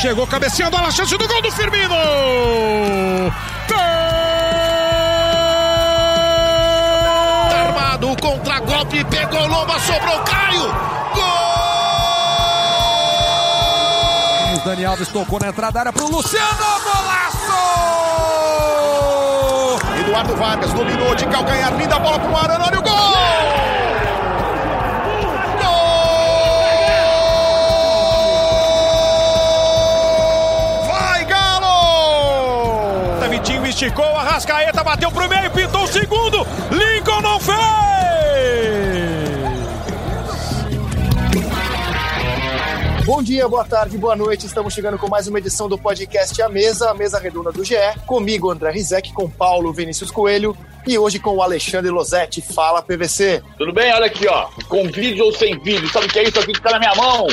Chegou cabeceando, olha a chance do gol do Firmino! Armado, contra-golpe, pegou Lomba, sobrou Caio! Gol! Dani Alves tocou na entrada da área pro Luciano, golaço! Eduardo Vargas dominou de calcanhar, linda bola pro Arana, olha o gol! Esticou, a Rascaeta bateu pro meio, pintou o segundo, Lincoln não fez! Bom dia, boa tarde, boa noite. Estamos chegando com mais uma edição do podcast A Mesa, a mesa redonda do GE. Comigo, André Rizek, com Paulo Vinícius Coelho e hoje com o Alexandre Losetti. Fala, PVC. Tudo bem? Olha aqui, ó. Com vídeo ou sem vídeo. Sabe o que é isso aqui que tá na minha mão?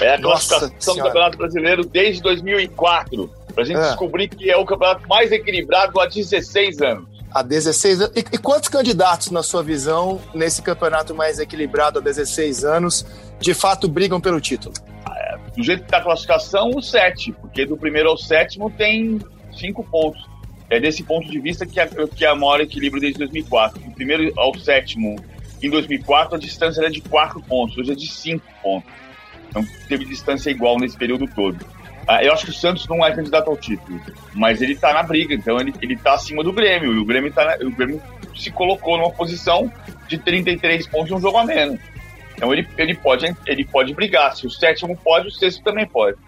É a Nossa classificação do. Campeonato Brasileiro desde 2004. Pra gente É. descobrir que é o campeonato mais equilibrado há 16 anos. Há 16 anos. E, e quantos candidatos, na sua visão, nesse campeonato mais equilibrado há 16 anos, de fato brigam pelo título? Do jeito que tá a classificação, o 7. Porque do primeiro ao sétimo tem 5 pontos. É desse ponto de vista que é, que é o maior equilíbrio desde 2004. Do primeiro ao sétimo, em 2004, a distância era de 4 pontos. Hoje é de 5 pontos. Então teve distância igual nesse período todo. Ah, eu acho que o Santos não é candidato ao título, mas ele tá na briga, então ele, ele tá acima do Grêmio. E o Grêmio, tá na- o Grêmio se colocou numa posição de 33 pontos e um jogo a menos. Então ele, ele, pode, ele pode brigar. Se o sétimo pode, o sexto também pode.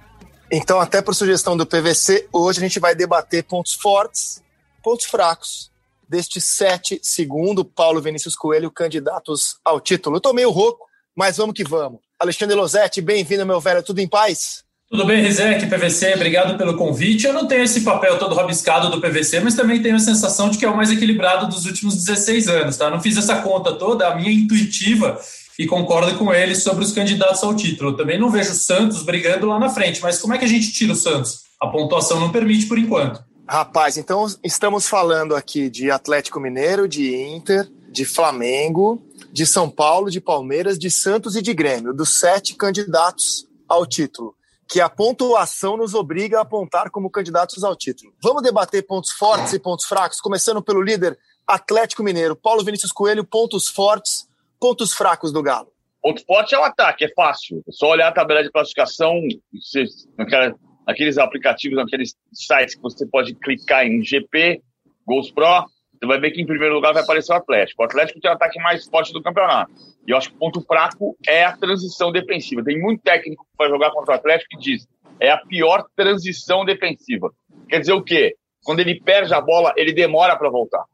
Então, até por sugestão do PVC, hoje a gente vai debater pontos fortes, pontos fracos destes sete, segundo Paulo Vinícius Coelho, candidatos ao título. Eu tô meio rouco, mas vamos que vamos. Alexandre Losetti, bem-vindo, meu velho. Tudo em paz? Tudo bem, Rizek, PVC, obrigado pelo convite. Eu não tenho esse papel todo rabiscado do PVC, mas também tenho a sensação de que é o mais equilibrado dos últimos 16 anos, tá? Não fiz essa conta toda, a minha intuitiva, e concordo com ele sobre os candidatos ao título. Eu também não vejo o Santos brigando lá na frente, mas como é que a gente tira o Santos? A pontuação não permite por enquanto. Rapaz, então estamos falando aqui de Atlético Mineiro, de Inter, de Flamengo, de São Paulo, de Palmeiras, de Santos e de Grêmio, dos sete candidatos ao título, que a pontuação nos obriga a apontar como candidatos ao título. Vamos debater pontos fortes e pontos fracos, começando pelo líder Atlético Mineiro. Paulo Vinícius Coelho, pontos fortes, pontos fracos do Galo. Ponto forte é o ataque, é fácil. É só olhar a tabela de classificação, naquela, naqueles aplicativos, naqueles sites que você pode clicar em GP, Gols Pro, você vai ver que em primeiro lugar vai aparecer o Atlético. O Atlético tem o ataque mais forte do campeonato. E eu acho que o ponto fraco é a transição defensiva. Tem muito técnico que vai jogar contra o Atlético e diz é a pior transição defensiva. Quer dizer o quê? Quando ele perde a bola, ele demora para voltar.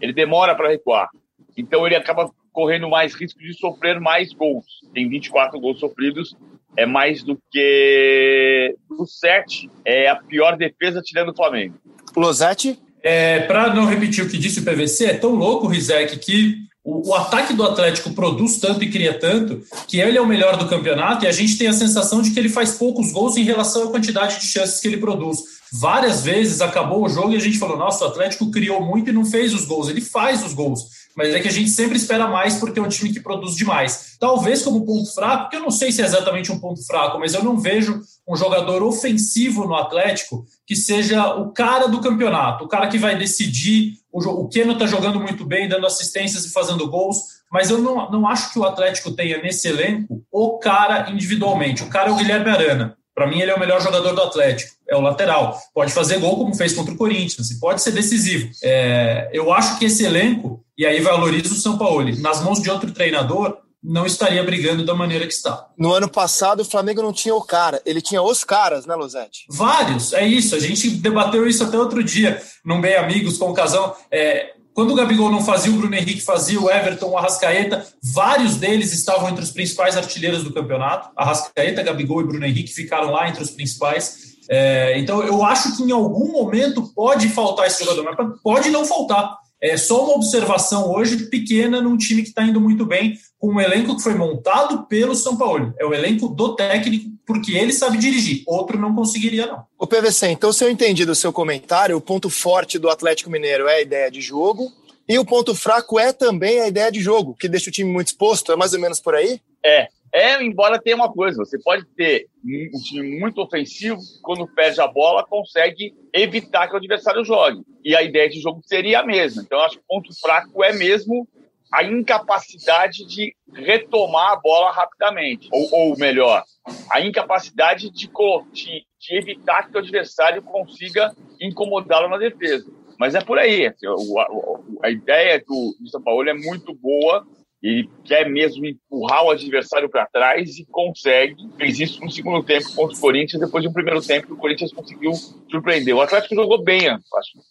Ele demora para recuar. Então ele acaba correndo mais risco de sofrer mais gols. Tem 24 gols sofridos, é mais do que o 7 é a pior defesa tirando o Flamengo. Losetti? É, Para não repetir o que disse o PVC, é tão louco, Rizek, que o, o ataque do Atlético produz tanto e cria tanto que ele é o melhor do campeonato e a gente tem a sensação de que ele faz poucos gols em relação à quantidade de chances que ele produz. Várias vezes acabou o jogo e a gente falou: nossa, o Atlético criou muito e não fez os gols. Ele faz os gols. Mas é que a gente sempre espera mais porque é um time que produz demais. Talvez como ponto fraco, que eu não sei se é exatamente um ponto fraco, mas eu não vejo um jogador ofensivo no Atlético que seja o cara do campeonato, o cara que vai decidir. O, o Keno está jogando muito bem, dando assistências e fazendo gols, mas eu não, não acho que o Atlético tenha nesse elenco o cara individualmente. O cara é o Guilherme Arana. Para mim, ele é o melhor jogador do Atlético. É o lateral. Pode fazer gol como fez contra o Corinthians e pode ser decisivo. É, eu acho que esse elenco, e aí valoriza o São Paulo, nas mãos de outro treinador, não estaria brigando da maneira que está. No ano passado, o Flamengo não tinha o cara, ele tinha os caras, né, Losetti? Vários, é isso. A gente debateu isso até outro dia, num Bem Amigos com o Casão. É, quando o Gabigol não fazia, o Bruno Henrique fazia, o Everton, o Arrascaeta, vários deles estavam entre os principais artilheiros do campeonato. Arrascaeta, Gabigol e Bruno Henrique ficaram lá entre os principais. É, então, eu acho que em algum momento pode faltar esse jogador, mas pode não faltar. É só uma observação hoje pequena num time que está indo muito bem, com um elenco que foi montado pelo São Paulo. É o elenco do técnico, porque ele sabe dirigir. Outro não conseguiria, não. O PVC, então, se eu entendi do seu comentário, o ponto forte do Atlético Mineiro é a ideia de jogo, e o ponto fraco é também a ideia de jogo, que deixa o time muito exposto, é mais ou menos por aí? É, É, embora tenha uma coisa, você pode ter um time muito ofensivo, quando perde a bola, consegue evitar que o adversário jogue. E a ideia de jogo seria a mesma. Então, acho que o ponto fraco é mesmo a incapacidade de retomar a bola rapidamente. Ou, ou melhor, a incapacidade de, de, de, evitar que o adversário consiga incomodá-lo na defesa. Mas é por aí. Assim, a, a, ideia do, do São Paulo é muito boa. Ele quer mesmo empurrar o adversário para trás e consegue. Fez isso no segundo tempo contra o Corinthians, depois de um primeiro tempo que o Corinthians conseguiu surpreender. O Atlético jogou bem, acho,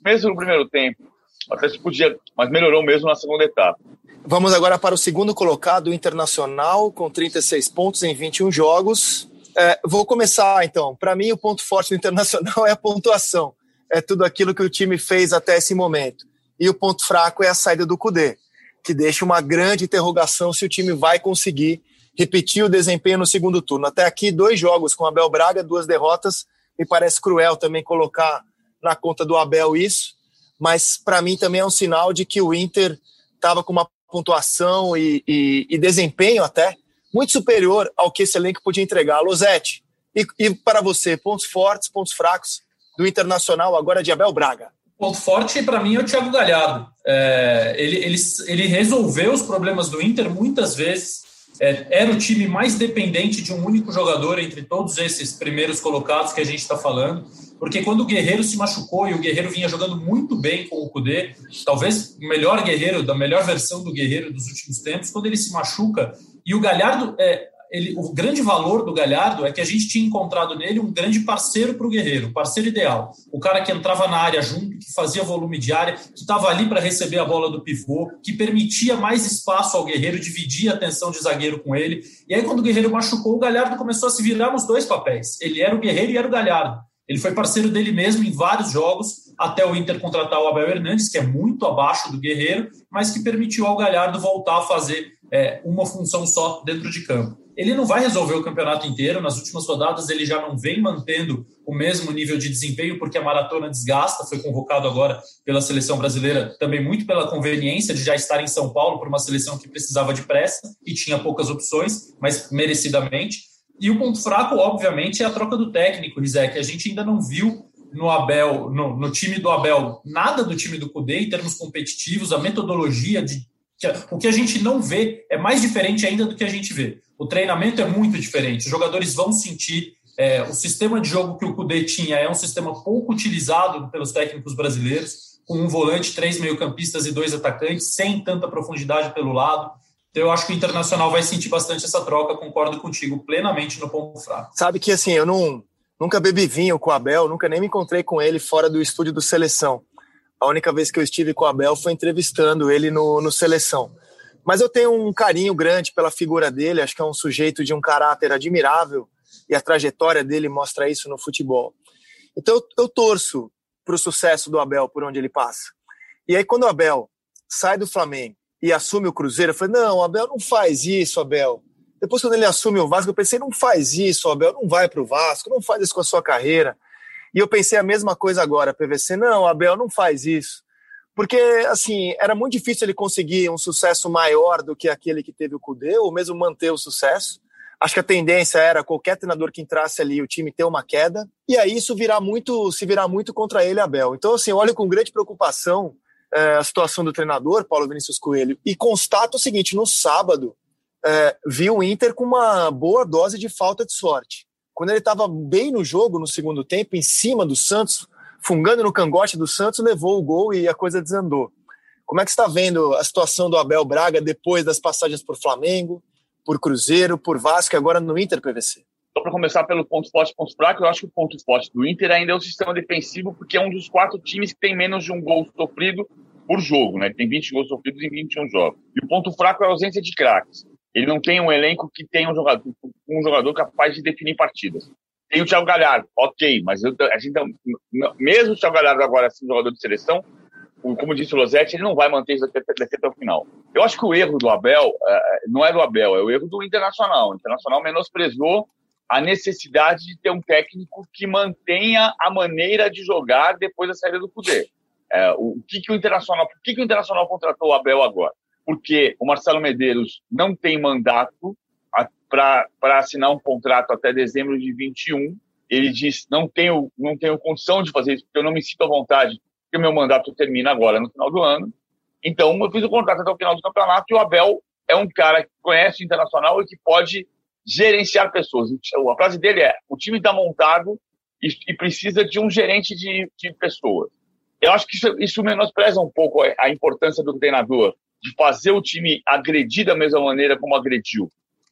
mesmo no primeiro tempo. O Atlético podia, mas melhorou mesmo na segunda etapa. Vamos agora para o segundo colocado, o Internacional, com 36 pontos em 21 jogos. É, vou começar então. Para mim, o ponto forte do Internacional é a pontuação. É tudo aquilo que o time fez até esse momento. E o ponto fraco é a saída do Cudê, que deixa uma grande interrogação se o time vai conseguir repetir o desempenho no segundo turno. Até aqui, dois jogos com Abel Braga, duas derrotas. Me parece cruel também colocar na conta do Abel isso, mas para mim também é um sinal de que o Inter estava com uma pontuação e, e, e, desempenho até muito superior ao que esse elenco podia entregar. Losete, e, e para você, pontos fortes, pontos fracos do Internacional agora de Abel Braga? Ponto forte para mim é o Thiago Galhardo. É, ele, ele, ele resolveu os problemas do Inter muitas vezes. É, era o time mais dependente de um único jogador entre todos esses primeiros colocados que a gente está falando porque quando o Guerreiro se machucou e o Guerreiro vinha jogando muito bem com o Kudê, talvez o melhor Guerreiro, da melhor versão do Guerreiro dos últimos tempos, quando ele se machuca, e o Galhardo, é, ele, o grande valor do Galhardo é que a gente tinha encontrado nele um grande parceiro para o Guerreiro, parceiro ideal, o cara que entrava na área junto, que fazia volume de área, que estava ali para receber a bola do pivô, que permitia mais espaço ao Guerreiro, dividia a atenção de zagueiro com ele, e aí quando o Guerreiro machucou, o Galhardo começou a se virar nos dois papéis, ele era o Guerreiro e era o Galhardo, ele foi parceiro dele mesmo em vários jogos, até o Inter contratar o Abel Hernandes, que é muito abaixo do Guerreiro, mas que permitiu ao Galhardo voltar a fazer é, uma função só dentro de campo. Ele não vai resolver o campeonato inteiro, nas últimas rodadas ele já não vem mantendo o mesmo nível de desempenho, porque a maratona desgasta, foi convocado agora pela seleção brasileira, também muito pela conveniência de já estar em São Paulo, por uma seleção que precisava de pressa e tinha poucas opções, mas merecidamente. E o ponto fraco, obviamente, é a troca do técnico, Rizek. A gente ainda não viu no Abel, no, no time do Abel, nada do time do Cudê em termos competitivos, a metodologia de o que a gente não vê é mais diferente ainda do que a gente vê. O treinamento é muito diferente. Os jogadores vão sentir é, o sistema de jogo que o Cudê tinha é um sistema pouco utilizado pelos técnicos brasileiros, com um volante, três meio-campistas e dois atacantes, sem tanta profundidade pelo lado. Então, eu acho que o Internacional vai sentir bastante essa troca, concordo contigo plenamente no ponto fraco. Sabe que, assim, eu não, nunca bebi vinho com o Abel, nunca nem me encontrei com ele fora do estúdio do Seleção. A única vez que eu estive com o Abel foi entrevistando ele no, no Seleção. Mas eu tenho um carinho grande pela figura dele, acho que é um sujeito de um caráter admirável e a trajetória dele mostra isso no futebol. Então eu, eu torço para o sucesso do Abel por onde ele passa. E aí, quando o Abel sai do Flamengo e assume o Cruzeiro, eu falei, não, Abel não faz isso, Abel. Depois, quando ele assume o Vasco, eu pensei, não faz isso, Abel, não vai para o Vasco, não faz isso com a sua carreira. E eu pensei a mesma coisa agora, PVC, não, Abel, não faz isso. Porque, assim, era muito difícil ele conseguir um sucesso maior do que aquele que teve o Cudê, ou mesmo manter o sucesso. Acho que a tendência era qualquer treinador que entrasse ali, o time ter uma queda, e aí isso virar muito, se virar muito contra ele, Abel. Então, assim, olho com grande preocupação é, a situação do treinador, Paulo Vinícius Coelho, e constato o seguinte: no sábado, é, vi o Inter com uma boa dose de falta de sorte. Quando ele estava bem no jogo, no segundo tempo, em cima do Santos, fungando no cangote do Santos, levou o gol e a coisa desandou. Como é que está vendo a situação do Abel Braga depois das passagens por Flamengo, por Cruzeiro, por Vasco e agora no Inter PVC? Só para começar pelo ponto forte e ponto fraco, eu acho que o ponto forte do Inter ainda é o sistema defensivo, porque é um dos quatro times que tem menos de um gol sofrido por jogo, né? Tem 20 gols sofridos em 21 jogos. E o ponto fraco é a ausência de craques. Ele não tem um elenco que tenha um jogador, um jogador capaz de definir partidas. Tem o Thiago Galhardo, ok, mas eu, a gente não, mesmo o Thiago Galhardo agora sendo jogador de seleção, como disse o Losetti, ele não vai manter isso daqui, até o final. Eu acho que o erro do Abel é, não é do Abel, é o erro do Internacional. O Internacional menosprezou a necessidade de ter um técnico que mantenha a maneira de jogar depois da saída do poder. É, o que, que o Internacional, por que, que o Internacional contratou o Abel agora? Porque o Marcelo Medeiros não tem mandato para assinar um contrato até dezembro de 21. Ele disse: não tenho, não tenho condição de fazer isso, porque eu não me sinto à vontade, porque o meu mandato termina agora no final do ano. Então, eu fiz o contrato até o final do campeonato e o Abel é um cara que conhece o internacional e que pode gerenciar pessoas. A frase dele é: o time está montado e, e, precisa de um gerente de, de pessoas. Eu acho que isso, isso menospreza um pouco a, a importância do treinador, de fazer o time agredir da mesma maneira como agrediu.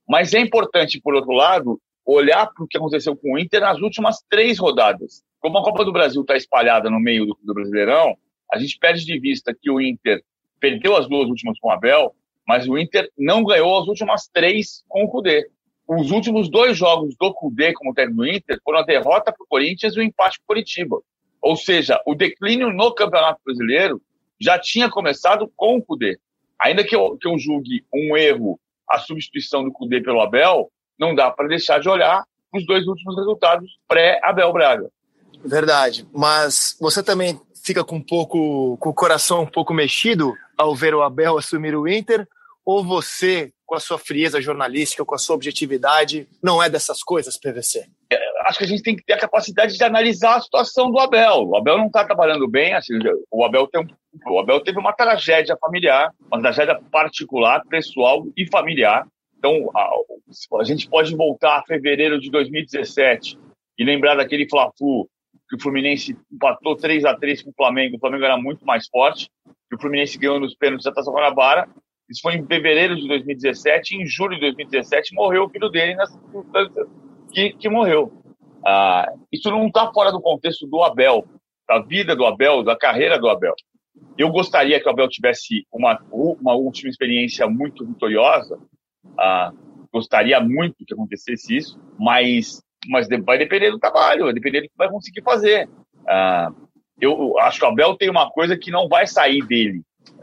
Mas é importante, por outro lado, olhar para o que aconteceu com o Inter nas últimas três rodadas. Como a Copa do Brasil está espalhada no meio do, do Brasileirão, a gente perde de vista que o Inter perdeu as duas últimas com o Abel, mas o Inter não ganhou as últimas três com o Cudê. Os últimos dois jogos do Cudê como técnico do Inter foram a derrota para o Corinthians e o empate para o Curitiba. Ou seja, o declínio no Campeonato Brasileiro já tinha começado com o Cudê. Ainda que eu, que eu julgue um erro a substituição do Cudê pelo Abel, não dá para deixar de olhar os dois últimos resultados pré-Abel Braga. Verdade, mas você também fica com um pouco com o coração um pouco mexido ao ver o Abel assumir o Inter ou você, com a sua frieza jornalística, com a sua objetividade, não é dessas coisas, PVC? Acho que a gente tem que ter a capacidade de analisar a situação do Abel. O Abel não está trabalhando bem, assim, o, Abel tem o Abel teve uma tragédia familiar, uma tragédia particular, pessoal e familiar. Então, a, a gente pode voltar a fevereiro de 2017 e lembrar daquele Fla-Flu que o Fluminense empatou 3 a 3 com o Flamengo, o Flamengo era muito mais forte, que o Fluminense ganhou nos pênaltis da Taça Guanabara, isso foi em fevereiro de 2017. Em julho de 2017 morreu o filho dele nessa circunstância que, que morreu. Ah, isso não está fora do contexto do Abel, da vida do Abel, da carreira do Abel. Eu gostaria que o Abel tivesse uma, uma última experiência muito vitoriosa. Ah, gostaria muito que acontecesse isso, mas, mas vai depender do trabalho, vai depender do que vai conseguir fazer. Ah, eu acho que o Abel tem uma coisa que não vai sair dele,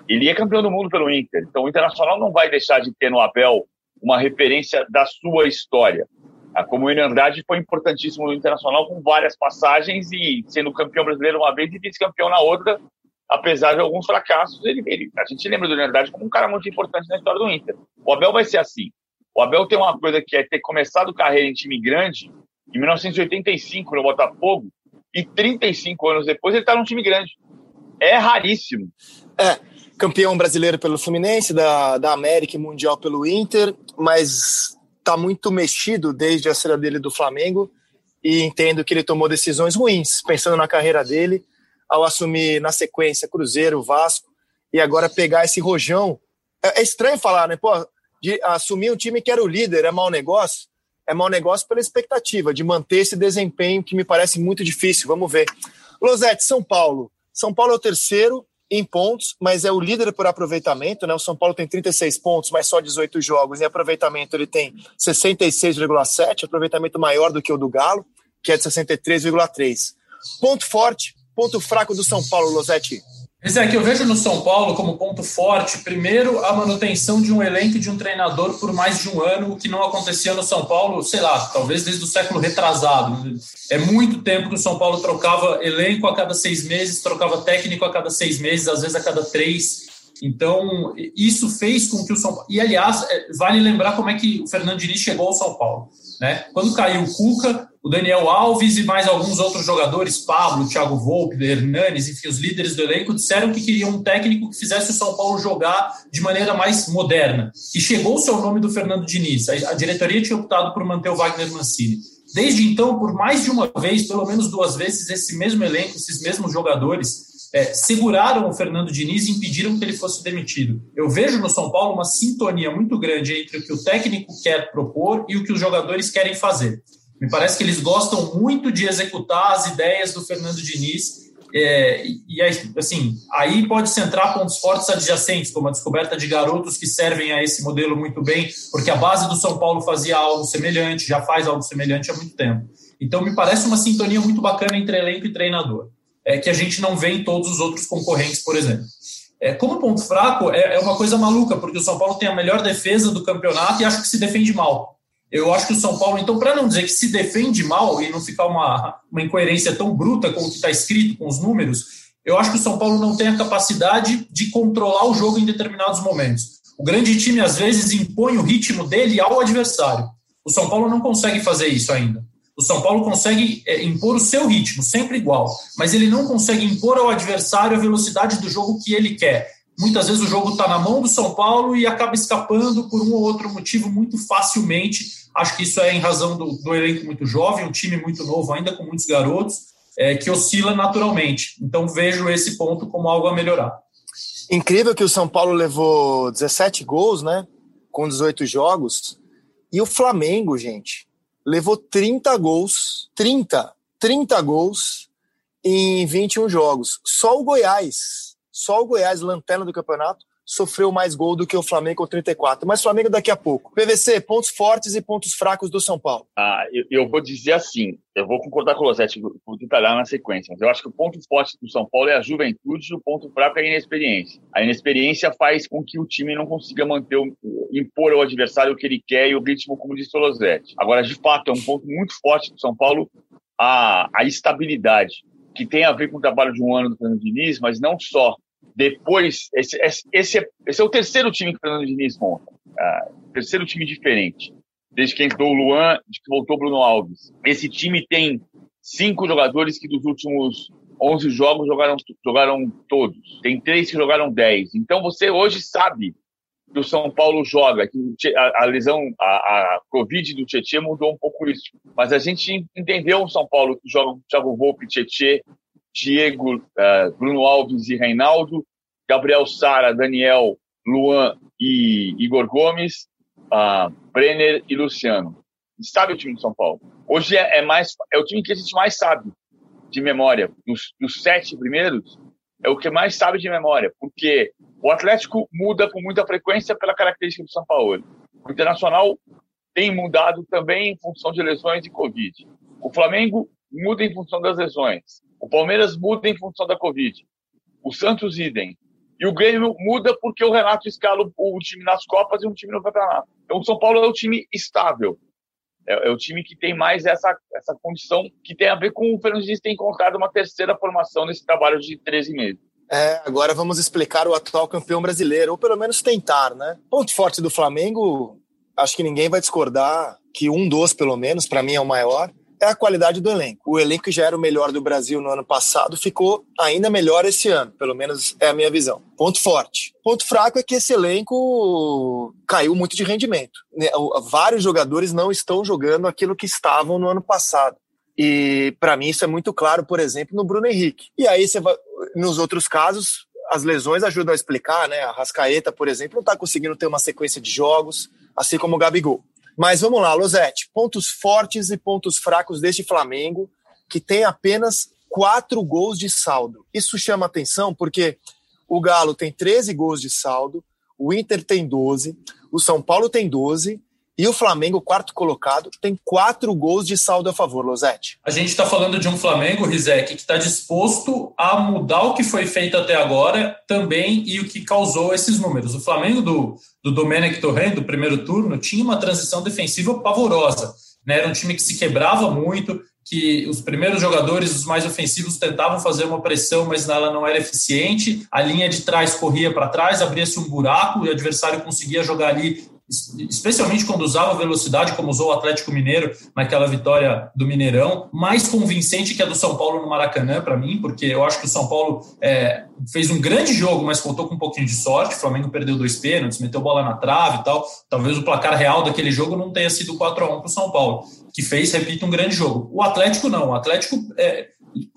ele é campeão do mundo pelo Inter. Então o Internacional não vai deixar de ter no Abel uma referência da sua história. William Andrade foi importantíssimo no Internacional com várias passagens e sendo campeão brasileiro uma vez e vice-campeão na outra, apesar de alguns fracassos. Ele, ele, a gente lembra do Andrade como um cara muito importante na história do Inter. O Abel vai ser assim. O Abel tem uma coisa que é ter começado carreira em time grande em 1985 no Botafogo e 35 anos depois ele está num time grande. É raríssimo. É, campeão brasileiro pelo Fluminense, da, da América e Mundial pelo Inter, mas está muito mexido desde a saída dele do Flamengo e entendo que ele tomou decisões ruins, pensando na carreira dele, ao assumir na sequência Cruzeiro, Vasco e agora pegar esse rojão. É, é estranho falar, né? Pô, de assumir um time que era o líder é mau negócio? É mau negócio pela expectativa de manter esse desempenho que me parece muito difícil. Vamos ver. Losete, São Paulo. São Paulo é o terceiro, em pontos, mas é o líder por aproveitamento, né? O São Paulo tem 36 pontos, mas só 18 jogos. Em aproveitamento ele tem 66,7, aproveitamento maior do que o do Galo, que é de 63,3. Ponto forte, ponto fraco do São Paulo, Losetti. Esse que eu vejo no São Paulo como ponto forte, primeiro, a manutenção de um elenco de um treinador por mais de um ano, o que não acontecia no São Paulo, sei lá, talvez desde o século retrasado. É muito tempo que o São Paulo trocava elenco a cada seis meses, trocava técnico a cada seis meses, às vezes a cada três. Então, isso fez com que o São Paulo. E, aliás, é, vale lembrar como é que o Fernando Diniz chegou ao São Paulo. Né? Quando caiu o Cuca, o Daniel Alves e mais alguns outros jogadores, Pablo, Thiago Volpe, Hernanes, enfim, os líderes do elenco, disseram que queriam um técnico que fizesse o São Paulo jogar de maneira mais moderna. E chegou-se ao nome do Fernando Diniz. A diretoria tinha optado por manter o Wagner Mancini. Desde então, por mais de uma vez, pelo menos duas vezes, esse mesmo elenco, esses mesmos jogadores, é, seguraram o Fernando Diniz e impediram que ele fosse demitido. Eu vejo no São Paulo uma sintonia muito grande entre o que o técnico quer propor e o que os jogadores querem fazer. Me parece que eles gostam muito de executar as ideias do Fernando Diniz. É, e assim, aí pode centrar pontos fortes adjacentes, como a descoberta de garotos que servem a esse modelo muito bem, porque a base do São Paulo fazia algo semelhante, já faz algo semelhante há muito tempo. Então, me parece uma sintonia muito bacana entre elenco e treinador, é, que a gente não vê em todos os outros concorrentes, por exemplo. É, como ponto fraco, é, é uma coisa maluca, porque o São Paulo tem a melhor defesa do campeonato e acho que se defende mal. Eu acho que o São Paulo, então, para não dizer que se defende mal e não ficar uma, uma incoerência tão bruta com o que está escrito, com os números, eu acho que o São Paulo não tem a capacidade de controlar o jogo em determinados momentos. O grande time, às vezes, impõe o ritmo dele ao adversário. O São Paulo não consegue fazer isso ainda. O São Paulo consegue é, impor o seu ritmo, sempre igual, mas ele não consegue impor ao adversário a velocidade do jogo que ele quer. Muitas vezes o jogo está na mão do São Paulo e acaba escapando por um ou outro motivo muito facilmente. Acho que isso é em razão do, do elenco muito jovem, um time muito novo, ainda com muitos garotos, é, que oscila naturalmente. Então vejo esse ponto como algo a melhorar. Incrível que o São Paulo levou 17 gols, né? Com 18 jogos. E o Flamengo, gente, levou 30 gols. 30. 30 gols em 21 jogos. Só o Goiás, só o Goiás, lanterna do campeonato, sofreu mais gol do que o Flamengo com 34. Mas Flamengo daqui a pouco. PVC, pontos fortes e pontos fracos do São Paulo. Ah, eu, eu vou dizer assim, eu vou concordar com o Losetti, vou detalhar na sequência, mas eu acho que o ponto forte do São Paulo é a juventude e o ponto fraco é a inexperiência. A inexperiência faz com que o time não consiga manter, o, impor ao adversário o que ele quer e o ritmo, como disse o Losetti. Agora, de fato, é um ponto muito forte do São Paulo a, a estabilidade, que tem a ver com o trabalho de um ano do Fernando Diniz, mas não só depois, esse, esse, é, esse é o terceiro time que o Fernando Diniz monta. Ah, terceiro time diferente. Desde que entrou o Luan, de que voltou o Bruno Alves. Esse time tem cinco jogadores que dos últimos 11 jogos jogaram, jogaram todos. Tem três que jogaram 10. Então você hoje sabe que o São Paulo joga, que a, a lesão, a, a Covid do Tietchan mudou um pouco isso. Mas a gente entendeu o São Paulo que joga Thiago Volpe, Tietchan, Diego, uh, Bruno Alves e Reinaldo, Gabriel Sara, Daniel, Luan e Igor Gomes, uh, Brenner e Luciano. Sabe o time do São Paulo? Hoje é, é, mais é o time que a gente mais sabe de memória. Dos sete primeiros, é o que mais sabe de memória, porque o Atlético muda com muita frequência pela característica do São Paulo. O Internacional tem mudado também em função de lesões e Covid. O Flamengo muda em função das lesões. O Palmeiras muda em função da Covid. O Santos, idem. E o Grêmio muda porque o Renato escala o time nas Copas e um time no campeonato. Então o São Paulo é o time estável. É, é, o time que tem mais essa, essa condição que tem a ver com o Fernandes ter encontrado uma terceira formação nesse trabalho de 13 meses. É, agora vamos explicar o atual campeão brasileiro, ou pelo menos tentar, né? Ponto forte do Flamengo, acho que ninguém vai discordar que um dos, pelo menos, para mim é o maior, é a qualidade do elenco. O elenco que já era o melhor do Brasil no ano passado ficou ainda melhor esse ano, pelo menos é a minha visão. Ponto forte. Ponto fraco é que esse elenco caiu muito de rendimento. Né, vários jogadores não estão jogando aquilo que estavam no ano passado. E para mim isso é muito claro, por exemplo, no Bruno Henrique. E aí você vai, nos outros casos, as lesões ajudam a explicar, né? A Rascaeta, por exemplo, não está conseguindo ter uma sequência de jogos, assim como o Gabigol. Mas vamos lá, Losete, pontos fortes e pontos fracos deste Flamengo, que tem apenas quatro gols de saldo. Isso chama atenção porque o Galo tem 13 gols de saldo, o Inter tem 12, o São Paulo tem 12 e o Flamengo, quarto colocado, tem quatro gols de saldo a favor, Losete. A gente está falando de um Flamengo, Rizek, que está disposto a mudar o que foi feito até agora também e o que causou esses números. O Flamengo do, do Domenech Torrent, do primeiro turno, tinha uma transição defensiva pavorosa. Né? Era um time que se quebrava muito, que os primeiros jogadores, os mais ofensivos, tentavam fazer uma pressão, mas ela não era eficiente. A linha de trás corria para trás, abria-se um buraco e o adversário conseguia jogar ali especialmente quando usava velocidade, como usou o Atlético Mineiro naquela vitória do Mineirão, mais convincente que a do São Paulo no Maracanã, para mim, porque eu acho que o São Paulo é, fez um grande jogo, mas contou com um pouquinho de sorte. O Flamengo perdeu dois pênaltis, meteu bola na trave e tal. Talvez o placar real daquele jogo não tenha sido 4 a 1 para o São Paulo, que fez, repito, um grande jogo. O Atlético não. O Atlético é,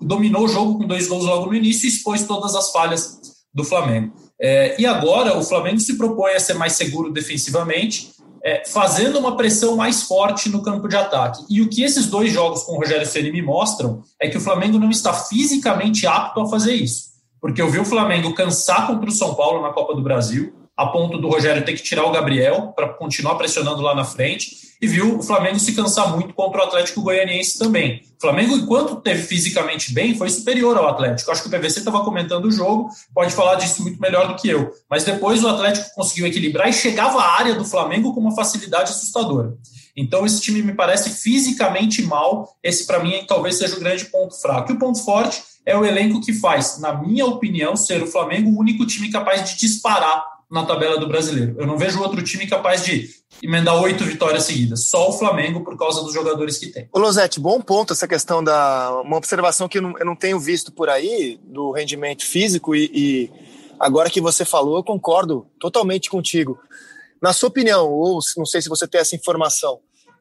dominou o jogo com dois gols logo no início e expôs todas as falhas do Flamengo. É, e agora o Flamengo se propõe a ser mais seguro defensivamente, é, fazendo uma pressão mais forte no campo de ataque. E o que esses dois jogos com o Rogério Ceni me mostram é que o Flamengo não está fisicamente apto a fazer isso. Porque eu vi o Flamengo cansar contra o São Paulo na Copa do Brasil, a ponto do Rogério ter que tirar o Gabriel para continuar pressionando lá na frente e viu o Flamengo se cansar muito contra o Atlético Goianiense também. O Flamengo, enquanto teve fisicamente bem, foi superior ao Atlético. Acho que o PVC estava comentando o jogo, pode falar disso muito melhor do que eu. Mas depois o Atlético conseguiu equilibrar e chegava à área do Flamengo com uma facilidade assustadora. Então, esse time me parece fisicamente mal. Esse, para mim, talvez seja o grande ponto fraco. E o ponto forte é o elenco que faz, na minha opinião, ser o Flamengo o único time capaz de disparar na tabela do brasileiro. Eu não vejo outro time capaz de emendar oito vitórias seguidas. Só o Flamengo por causa dos jogadores que tem. Ô Losete, bom ponto essa questão da. Uma observação que eu não, eu não tenho visto por aí do rendimento físico e, e agora que você falou, eu concordo totalmente contigo. Na sua opinião, ou não sei se você tem essa informação,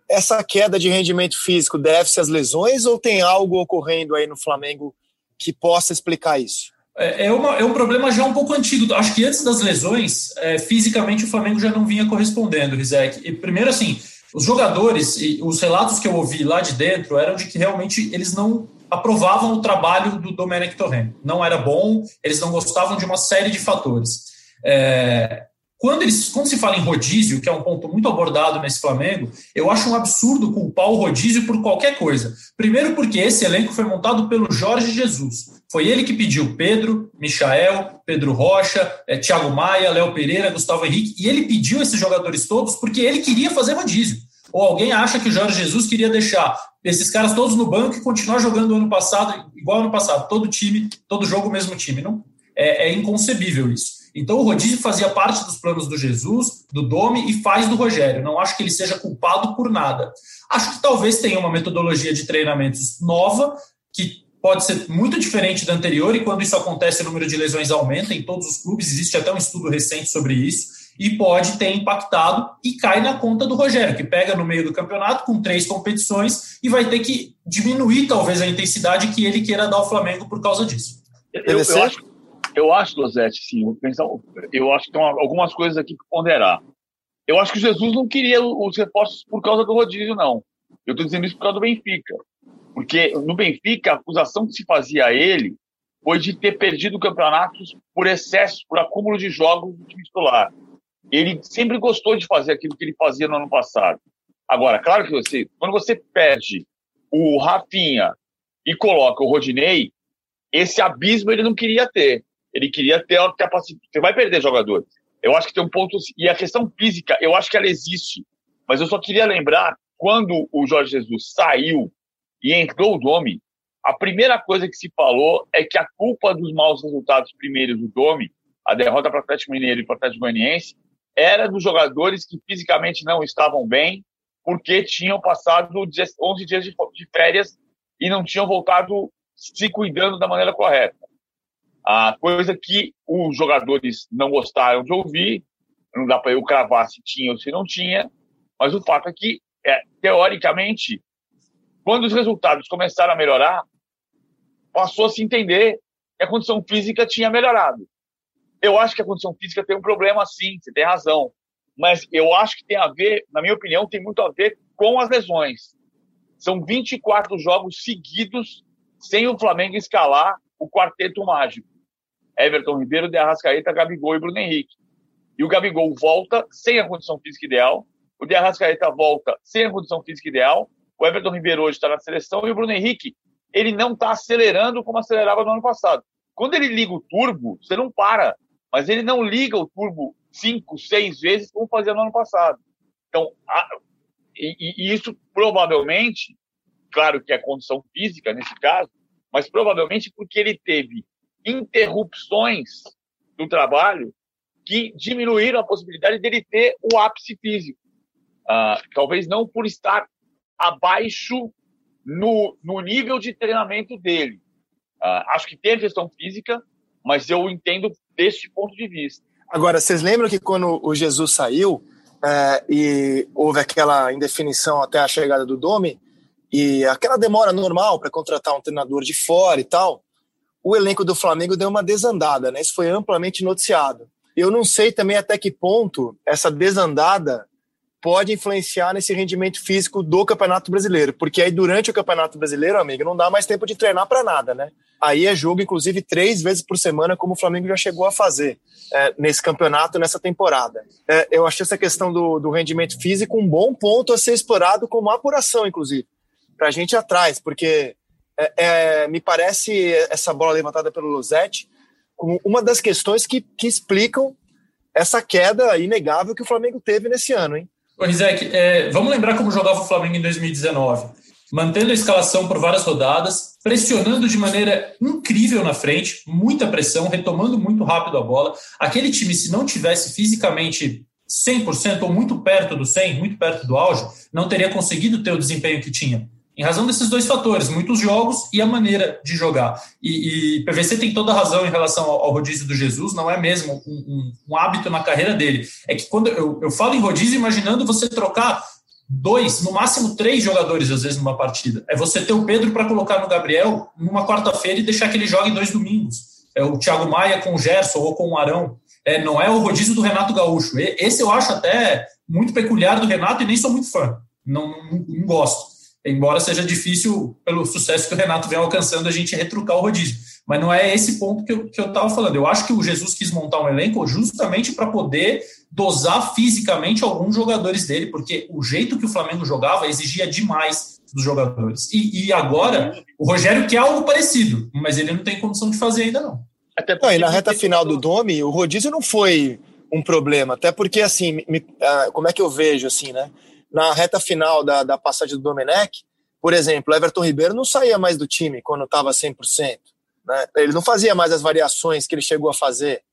essa queda de rendimento físico deve-se às lesões ou tem algo ocorrendo aí no Flamengo que possa explicar isso? É, é, uma, é um problema já um pouco antigo. Acho que antes das lesões, é, fisicamente o Flamengo já não vinha correspondendo, Rizek. E primeiro, assim, os jogadores e os relatos que eu ouvi lá de dentro eram de que realmente eles não aprovavam o trabalho do Domenech Torrent. Não era bom, eles não gostavam de uma série de fatores. É, quando, eles, quando se fala em rodízio, que é um ponto muito abordado nesse Flamengo, eu acho um absurdo culpar o rodízio por qualquer coisa. Primeiro, porque esse elenco foi montado pelo Jorge Jesus. Foi ele que pediu Pedro, Michael, Pedro Rocha, é, Thiago Maia, Léo Pereira, Gustavo Henrique, e ele pediu esses jogadores todos porque ele queria fazer rodízio. Ou alguém acha que o Jorge Jesus queria deixar esses caras todos no banco e continuar jogando ano passado, igual ano passado, todo time, todo jogo, o mesmo time. Não, é, é inconcebível isso. Então o rodízio fazia parte dos planos do Jesus, do Domi e faz do Rogério. Não acho que ele seja culpado por nada. Acho que talvez tenha uma metodologia de treinamentos nova, que pode ser muito diferente da anterior, e quando isso acontece, o número de lesões aumenta em todos os clubes. Existe até um estudo recente sobre isso, e pode ter impactado e cai na conta do Rogério, que pega no meio do campeonato com três competições e vai ter que diminuir talvez a intensidade que ele queira dar ao Flamengo por causa disso. Eu, eu acho, eu acho, Lozete, sim. Eu acho que tem algumas coisas aqui que ponderar. Eu acho que Jesus não queria os reforços por causa do rodízio, não. Eu estou dizendo isso por causa do Benfica. Porque no Benfica, a acusação que se fazia a ele foi de ter perdido campeonatos por excesso, por acúmulo de jogos do time titular. Ele sempre gostou de fazer aquilo que ele fazia no ano passado. Agora, claro que você, quando você perde o Rafinha e coloca o Rodinei, esse abismo ele não queria ter. Ele queria ter a capacidade. Você vai perder jogadores. Eu acho que tem um ponto. E a questão física, eu acho que ela existe. Mas eu só queria lembrar, quando o Jorge Jesus saiu e entrou o Domi, a primeira coisa que se falou é que a culpa dos maus resultados primeiros do Domi, a derrota para o Atlético Mineiro e para o Atlético Goianiense, era dos jogadores que fisicamente não estavam bem, porque tinham passado 11 dias de férias e não tinham voltado se cuidando da maneira correta. A coisa que os jogadores não gostaram de ouvir, não dá para eu cravar se tinha ou se não tinha, mas o fato é que, é, teoricamente, quando os resultados começaram a melhorar, passou a se entender que a condição física tinha melhorado. Eu acho que a condição física tem um problema, sim, você tem razão. Mas eu acho que tem a ver, na minha opinião, tem muito a ver com as lesões. São 24 jogos seguidos sem o Flamengo escalar o quarteto mágico. Everton Ribeiro, De Arrascaeta, Gabigol e Bruno Henrique. E o Gabigol volta sem a condição física ideal, o De Arrascaeta volta sem a condição física ideal, o Everton Ribeiro hoje está na seleção e o Bruno Henrique, ele não está acelerando como acelerava no ano passado. Quando ele liga o turbo, você não para, mas ele não liga o turbo cinco, seis vezes como fazia no ano passado. Então, a, e, e isso provavelmente, claro que é condição física nesse caso, mas provavelmente porque ele teve interrupções do trabalho que diminuíram a possibilidade dele ter o ápice físico. Uh, talvez não por estar abaixo no, no nível de treinamento dele. Uh, acho que tem a questão física, mas eu entendo desse ponto de vista. Agora, vocês lembram que quando o Jesus saiu é, e houve aquela indefinição até a chegada do Domi, e aquela demora normal para contratar um treinador de fora e tal, o elenco do Flamengo deu uma desandada, né? Isso foi amplamente noticiado. Eu não sei também até que ponto essa desandada pode influenciar nesse rendimento físico do Campeonato Brasileiro, porque aí durante o Campeonato Brasileiro, amigo, não dá mais tempo de treinar para nada, né? Aí é jogo, inclusive, três vezes por semana, como o Flamengo já chegou a fazer é, nesse campeonato, nessa temporada. É, eu achei essa questão do, do rendimento físico um bom ponto a ser explorado como apuração, inclusive para a gente atrás, porque é, é, me parece essa bola levantada pelo Losetti como uma das questões que, que explicam essa queda inegável que o Flamengo teve nesse ano, hein? Ô, Rizek, é, vamos lembrar como jogava o Flamengo em 2019. mantendo a escalação por várias rodadas, pressionando de maneira incrível na frente, muita pressão, retomando muito rápido a bola. Aquele time, se não tivesse fisicamente 100% ou muito perto do 100, muito perto do auge, não teria conseguido ter o desempenho que tinha. Em razão desses dois fatores, muitos jogos e a maneira de jogar. E, e PVC tem toda a razão em relação ao, ao rodízio do Jesus, não é mesmo um, um, um, hábito na carreira dele. É que quando eu, eu falo em rodízio, imaginando você trocar dois, no máximo três jogadores, às vezes, numa partida. É você ter o Pedro para colocar no Gabriel numa quarta-feira e deixar que ele jogue dois domingos. É o Thiago Maia com o Gerson ou com o Arão. É, não é o rodízio do Renato Gaúcho. Esse eu acho até muito peculiar do Renato e nem sou muito fã. Não, não, não gosto. Embora seja difícil, pelo sucesso que o Renato vem alcançando, a gente retrucar o rodízio. Mas não é esse ponto que eu estava falando. Eu acho que o Jesus quis montar um elenco justamente para poder dosar fisicamente alguns jogadores dele, porque o jeito que o Flamengo jogava exigia demais dos jogadores. E, e agora, o Rogério quer algo parecido, mas ele não tem condição de fazer ainda não. Até não, e na reta final do Domi, o rodízio não foi um problema, até porque, assim, me, uh, como é que eu vejo, assim, né? Na reta final da, da passagem do Domenech, por exemplo, Everton Ribeiro não saía mais do time quando estava 100%. Né? Ele não fazia mais as variações que ele chegou a fazer.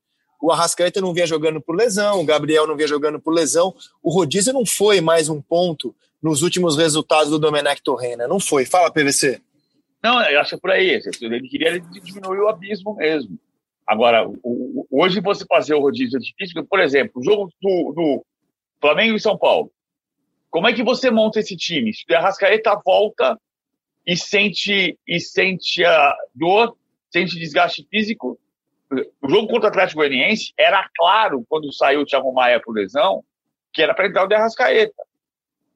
O Arrascaeta não vinha jogando por lesão, o Gabriel não vinha jogando por lesão. O rodízio não foi mais um ponto nos últimos resultados do Domenech Torrena. Não foi. Fala, PVC. Não, eu acho que é por aí. Ele queria diminuir o abismo mesmo. Agora, hoje você fazer o rodízio é difícil. Por exemplo, o jogo do, do Flamengo e São Paulo. Como é que você monta esse time? Se o Arrascaeta volta e sente, e sente a dor, sente desgaste físico, o jogo contra o Atlético Goianiense era claro, quando saiu o Thiago Maia por lesão, que era para entrar o de Arrascaeta.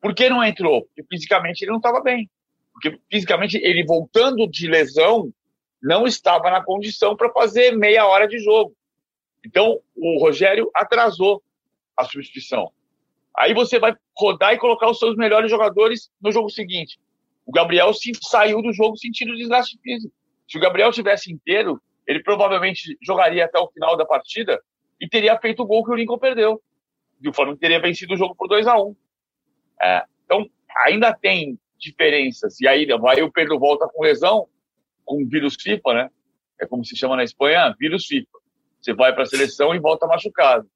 Por que não entrou? Porque fisicamente ele não estava bem. Porque fisicamente ele voltando de lesão não estava na condição para fazer meia hora de jogo. Então o Rogério atrasou a substituição. Aí você vai rodar e colocar os seus melhores jogadores no jogo seguinte. O Gabriel saiu do jogo sentindo desgaste físico. Se o Gabriel tivesse inteiro, ele provavelmente jogaria até o final da partida e teria feito o gol que o Lincoln perdeu. E o Flamengo teria vencido o jogo por 2 a 1 um. é, Então, ainda tem diferenças. E aí, vai o Pedro volta com lesão, com vírus FIFA, né? É como se chama na Espanha, vírus FIFA. Você vai para a seleção e volta machucado.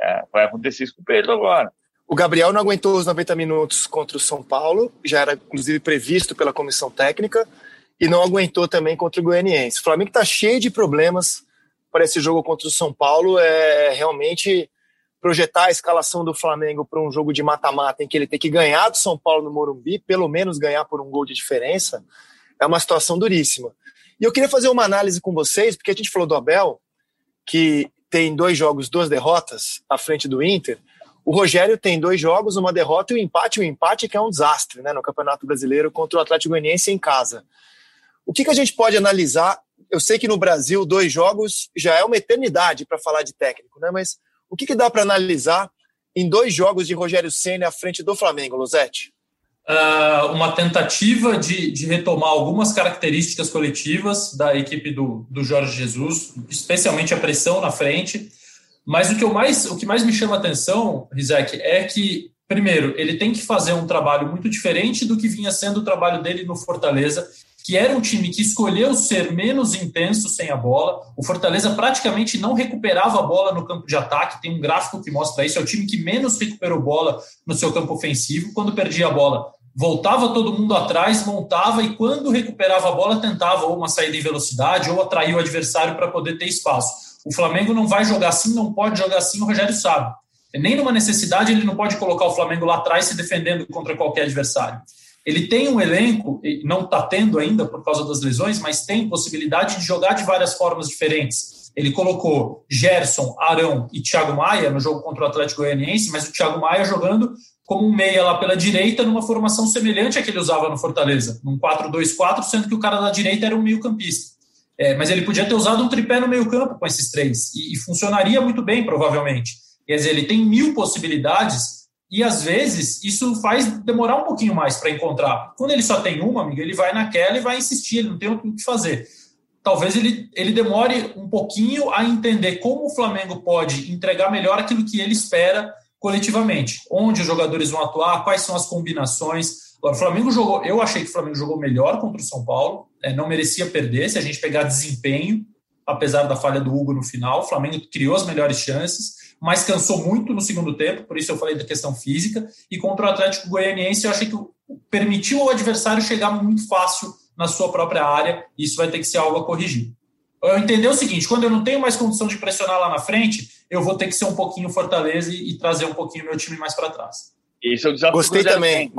É, vai acontecer isso com o Pedro agora. O Gabriel não aguentou os 90 minutos contra o São Paulo, já era inclusive previsto pela comissão técnica e não aguentou também contra o Goianiense. O Flamengo está cheio de problemas para esse jogo contra o São Paulo. É realmente projetar a escalação do Flamengo para um jogo de mata-mata em que ele tem que ganhar do São Paulo no Morumbi, pelo menos ganhar por um gol de diferença, é uma situação duríssima. E eu queria fazer uma análise com vocês, porque a gente falou do Abel, que tem dois jogos, duas derrotas à frente do Inter. O Rogério tem dois jogos, uma derrota e um empate, um empate que é um desastre né, no Campeonato Brasileiro contra o Atlético Goianiense em casa. O que, que a gente pode analisar? Eu sei que no Brasil, dois jogos já é uma eternidade para falar de técnico, né? Mas o que, que dá para analisar em dois jogos de Rogério Senna à frente do Flamengo, Luzete? Uh, uma tentativa de, de, retomar algumas características coletivas da equipe do, do Jorge Jesus, especialmente a pressão na frente. Mas o que, eu mais, o que mais me chama a atenção, Rizek, é que, primeiro, ele tem que fazer um trabalho muito diferente do que vinha sendo o trabalho dele no Fortaleza, que era um time que escolheu ser menos intenso sem a bola. O Fortaleza praticamente não recuperava a bola no campo de ataque, tem um gráfico que mostra isso. É o time que menos recuperou bola no seu campo ofensivo. Quando perdia a bola, voltava todo mundo atrás, montava e quando recuperava a bola, tentava ou uma saída em velocidade ou atrair o adversário para poder ter espaço. O Flamengo não vai jogar assim, não pode jogar assim, o Rogério sabe. Nem numa necessidade ele não pode colocar o Flamengo lá atrás se defendendo contra qualquer adversário. Ele tem um elenco, não está tendo ainda por causa das lesões, mas tem possibilidade de jogar de várias formas diferentes. Ele colocou Gerson, Arão e Thiago Maia no jogo contra o Atlético Goianiense, mas o Thiago Maia jogando como um meia lá pela direita, numa formação semelhante à que ele usava no Fortaleza, num 4-2-4, sendo que o cara da direita era um meio-campista. É, mas ele podia ter usado um tripé no meio-campo com esses três, e, e funcionaria muito bem, provavelmente. Quer dizer, ele tem mil possibilidades e às vezes isso faz demorar um pouquinho mais para encontrar. Quando ele só tem uma, amigo, ele vai naquela e vai insistir, ele não tem o que fazer. Talvez ele, ele demore um pouquinho a entender como o Flamengo pode entregar melhor aquilo que ele espera coletivamente. Onde os jogadores vão atuar, quais são as combinações. O Flamengo jogou, eu achei que o Flamengo jogou melhor contra o São Paulo, é, não merecia perder. Se a gente pegar desempenho, apesar da falha do Hugo no final, o Flamengo criou as melhores chances, mas cansou muito no segundo tempo, por isso eu falei da questão física. E contra o Atlético Goianiense, eu achei que permitiu ao adversário chegar muito fácil na sua própria área, e isso vai ter que ser algo a corrigir. Eu entender o seguinte: quando eu não tenho mais condição de pressionar lá na frente, eu vou ter que ser um pouquinho Fortaleza e, trazer um pouquinho meu time mais para trás. Esse é o desafio. Gostei também.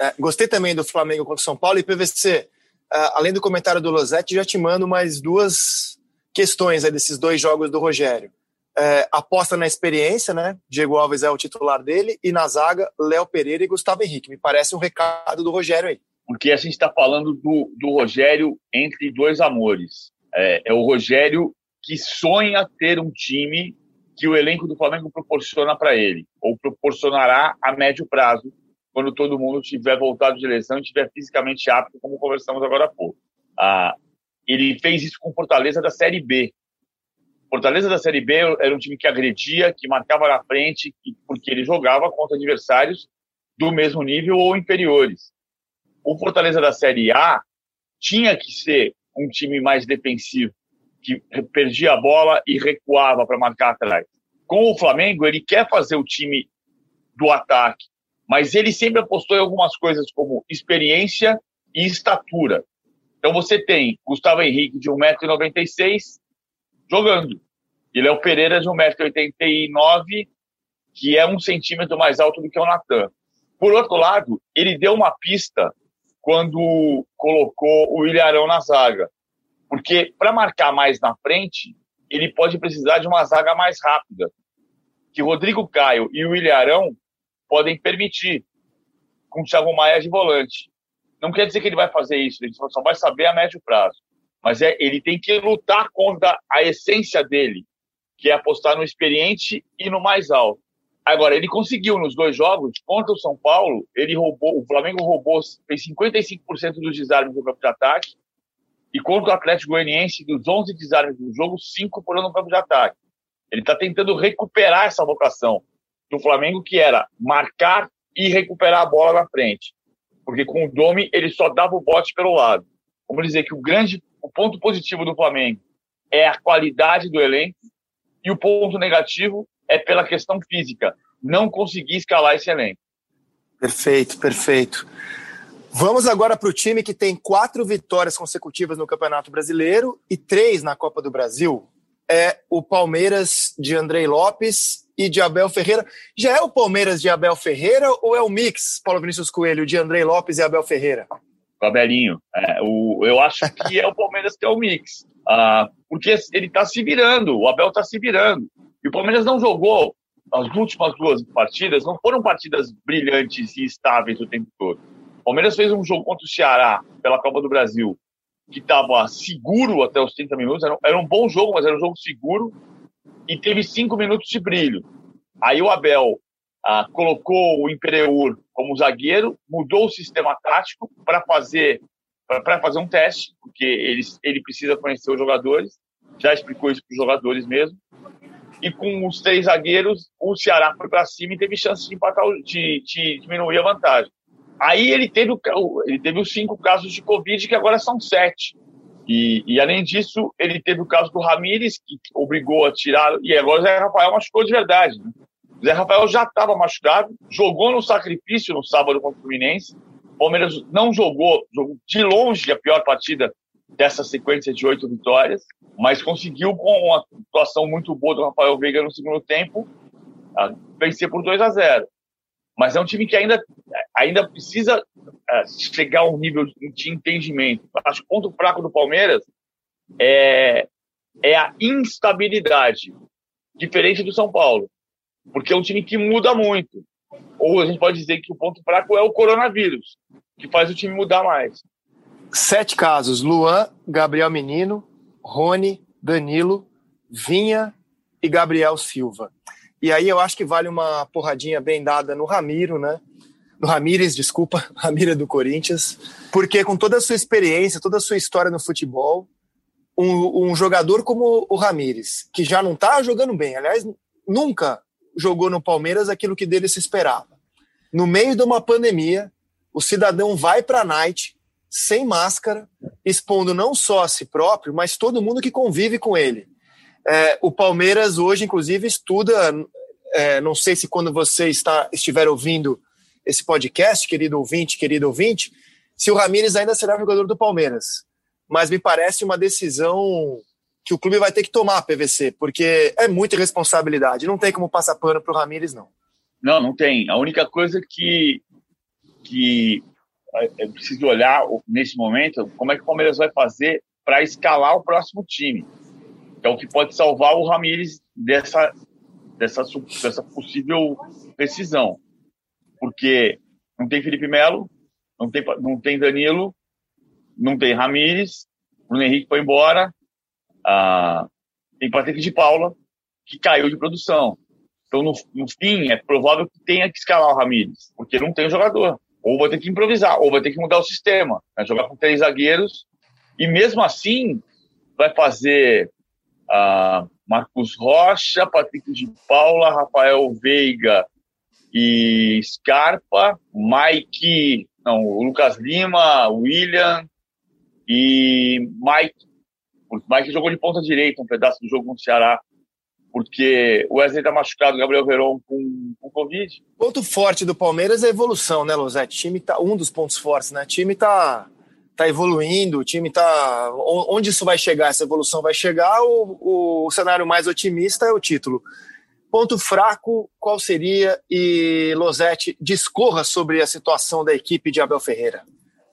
É, gostei também do Flamengo contra o São Paulo e PVC. É, além do comentário do Losetti, já te mando mais duas questões aí desses dois jogos do Rogério. É, aposta na experiência, né? Diego Alves é o titular dele, e na zaga, Léo Pereira e Gustavo Henrique. Me parece um recado do Rogério aí. Porque a gente está falando do, do Rogério entre dois amores. É, é o Rogério que sonha ter um time que o elenco do Flamengo proporciona para ele, ou proporcionará a médio prazo, quando todo mundo tiver voltado de lesão e estiver fisicamente apto, como conversamos agora há pouco. Ah, ele fez isso com Fortaleza da Série B. Fortaleza da Série B era um time que agredia, que marcava na frente, porque ele jogava contra adversários do mesmo nível ou inferiores. O Fortaleza da Série A tinha que ser um time mais defensivo, que perdia a bola e recuava para marcar atrás. Com o Flamengo, ele quer fazer o time do ataque, mas ele sempre apostou em algumas coisas como experiência e estatura. Então você tem Gustavo Henrique de 1,96m jogando. E Léo Pereira de 1,89m, que é um centímetro mais alto do que o Natan. Por outro lado, ele deu uma pista quando colocou o Ilharão na zaga. Porque para marcar mais na frente, ele pode precisar de uma zaga mais rápida. Que Rodrigo Caio e o Ilharão podem permitir, com o Thiago Maia de volante. Não quer dizer que ele vai fazer isso, ele só vai saber a médio prazo. Mas é, ele tem que lutar contra a essência dele, que é apostar no experiente e no mais alto. Agora, ele conseguiu nos dois jogos, contra o São Paulo, ele roubou, o Flamengo roubou, fez 55% dos desarmes do campo de ataque, e contra o Atlético Goianiense, dos 11 desarmes do jogo, 5 foram no campo de ataque. Ele está tentando recuperar essa vocação do Flamengo, que era marcar e recuperar a bola na frente. Porque com o Domi, ele só dava o bote pelo lado. Vamos dizer que o grande o ponto positivo do Flamengo é a qualidade do elenco e o ponto negativo é pela questão física, não conseguir escalar esse elenco. Perfeito, perfeito. Vamos agora para o time que tem quatro vitórias consecutivas no Campeonato Brasileiro e três na Copa do Brasil. É o Palmeiras de Andrei Lopes e de Abel Ferreira. Já é o Palmeiras de Abel Ferreira ou é o mix, Paulo Vinícius Coelho, de Andrei Lopes e Abel Ferreira? O Abelinho. É, o, eu acho que é o Palmeiras que é o mix. Ah, porque ele está se virando, o Abel está se virando. E o Palmeiras não jogou as últimas duas partidas, não foram partidas brilhantes e estáveis o tempo todo. O Palmeiras fez um jogo contra o Ceará pela Copa do Brasil, que estava seguro até os 30 minutos. Era, era, um bom jogo, mas era um jogo seguro. E teve cinco minutos de brilho. Aí o Abel ah, colocou o Imperiur como zagueiro, mudou o sistema tático para fazer para fazer um teste, porque ele, ele precisa conhecer os jogadores, já explicou isso para os jogadores mesmo. E com os três zagueiros, o Ceará foi para cima e teve chance de empatar, de, de diminuir a vantagem. Aí ele teve, ele teve os cinco casos de Covid, que agora são sete. E, e, além disso, ele teve o caso do Ramires, que obrigou a tirar. E agora o Zé Rafael machucou de verdade. Né? Zé Rafael já estava machucado, jogou no sacrifício no sábado contra o Fluminense, o Palmeiras não jogou, jogou de longe a pior partida dessa sequência de oito vitórias, mas conseguiu, com uma atuação muito boa do Rafael Veiga no segundo tempo, vencer por 2 a 0. Mas é um time que ainda, ainda precisa é, chegar a um nível de entendimento. Acho que o ponto fraco do Palmeiras é, é a instabilidade, diferente do São Paulo, porque é um time que muda muito. Ou a gente pode dizer que o ponto fraco é o coronavírus, que faz o time mudar mais. Sete casos: Luan, Gabriel Menino, Rony, Danilo, Vinha e Gabriel Silva. E aí eu acho que vale uma porradinha bem dada no Ramiro, né? No Ramires, desculpa, Ramiro é do Corinthians, porque com toda a sua experiência, toda a sua história no futebol, um, um jogador como o Ramires, que já não está jogando bem, aliás, nunca jogou no Palmeiras aquilo que dele se esperava. No meio de uma pandemia, o cidadão vai para a night sem máscara, expondo não só a si próprio, mas todo mundo que convive com ele. É, o Palmeiras hoje, inclusive, estuda. É, não sei se quando você está, estiver ouvindo esse podcast, querido ouvinte, querido ouvinte, se o Ramires ainda será jogador do Palmeiras. Mas me parece uma decisão que o clube vai ter que tomar, PVC, porque é muita responsabilidade. Não tem como passar pano para o Ramires, não. Não, não tem. A única coisa que, que é preciso olhar nesse momento como é que o Palmeiras vai fazer para escalar o próximo time. É o que pode salvar o Ramires dessa, dessa, dessa possível decisão. Porque não tem Felipe Melo, não tem, não tem Danilo, não tem Ramires, Bruno Henrique foi embora, ah, tem Patrick de Paula, que caiu de produção. Então, no, no, fim, é provável que tenha que escalar o Ramires, porque não tem jogador. Ou vai ter que improvisar, ou vai ter que mudar o sistema. Né? Jogar com três zagueiros. E mesmo assim, vai fazer ah, Marcos Rocha, Patrick de Paula, Rafael Veiga e Scarpa, Mike, não, Lucas Lima, William e Mike. O Mike jogou de ponta direita um pedaço do jogo com o Ceará, porque o Wesley está machucado, o Gabriel Veron com, com Covid. Ponto forte do Palmeiras é a evolução, né, Losete? time tá um dos pontos fortes, né? O time tá tá evoluindo, o time tá onde isso vai chegar, essa evolução vai chegar, o, o cenário mais otimista é o título. Ponto fraco, qual seria? E Losetti discorra sobre a situação da equipe de Abel Ferreira.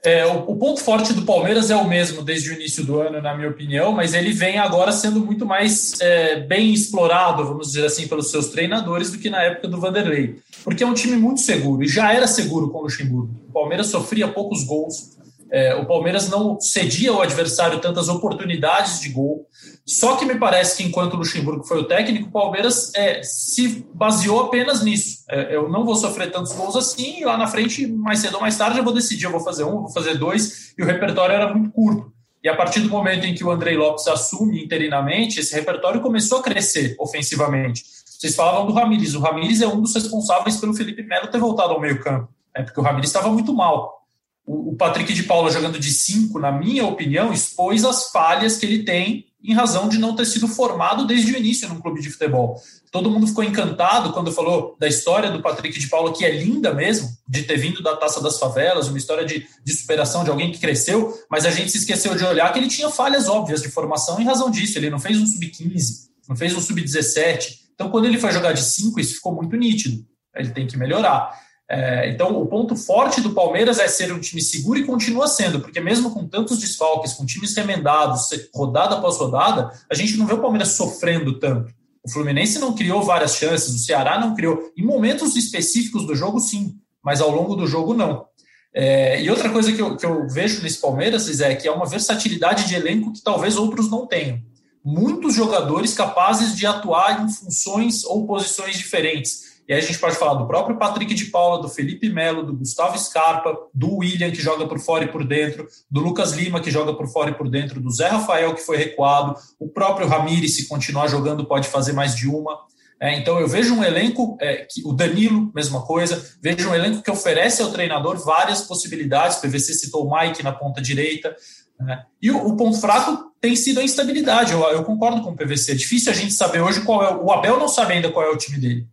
É, o, o, ponto forte do Palmeiras é o mesmo desde o início do ano, na minha opinião, mas ele vem agora sendo muito mais é, bem explorado, vamos dizer assim, pelos seus treinadores do que na época do Vanderlei. Porque é um time muito seguro, e já era seguro com o Luxemburgo. O Palmeiras sofria poucos gols, é, o Palmeiras não cedia ao adversário tantas oportunidades de gol. Só que me parece que enquanto o Luxemburgo foi o técnico, o Palmeiras é, se baseou apenas nisso. É, eu não vou sofrer tantos gols assim, e lá na frente, mais cedo ou mais tarde, eu vou decidir, eu vou fazer um, vou fazer dois, e o repertório era muito curto. E a partir do momento em que o Andrei Lopes assume interinamente, esse repertório começou a crescer ofensivamente. Vocês falavam do Ramires. O Ramires é um dos responsáveis pelo Felipe Melo ter voltado ao meio-campo, né, porque o Ramires estava muito mal o Patrick de Paula jogando de 5, na minha opinião, expôs as falhas que ele tem em razão de não ter sido formado desde o início num clube de futebol. Todo mundo ficou encantado quando falou da história do Patrick de Paula, que é linda mesmo, de ter vindo da Taça das Favelas, uma história de, de superação de alguém que cresceu, mas a gente se esqueceu de olhar que ele tinha falhas óbvias de formação em razão disso. Ele não fez um sub-15, não fez um sub-17. Então, quando ele foi jogar de 5, isso ficou muito nítido. Ele tem que melhorar. É, então, o ponto forte do Palmeiras é ser um time seguro e continua sendo, porque mesmo com tantos desfalques, com times remendados, rodada após rodada, a gente não vê o Palmeiras sofrendo tanto. O Fluminense não criou várias chances, o Ceará não criou. Em momentos específicos do jogo, sim, mas ao longo do jogo, não. É, e outra coisa que eu, que eu vejo nesse Palmeiras é que é uma versatilidade de elenco que talvez outros não tenham. Muitos jogadores capazes de atuar em funções ou posições diferentes e aí a gente pode falar do próprio Patrick de Paula, do Felipe Melo, do Gustavo Scarpa, do William, que joga por fora e por dentro, do Lucas Lima, que joga por fora e por dentro, do Zé Rafael, que foi recuado, o próprio Ramires, se continuar jogando, pode fazer mais de uma. É, então eu vejo um elenco, é, que, o Danilo, mesma coisa, vejo um elenco que oferece ao treinador várias possibilidades. O PVC citou o Mike na ponta direita. Né? E o, o, ponto fraco tem sido a instabilidade. Eu, eu, concordo com o PVC. É difícil a gente saber hoje qual é. O Abel não sabe ainda qual é o time dele.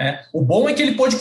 É, o bom é que ele pode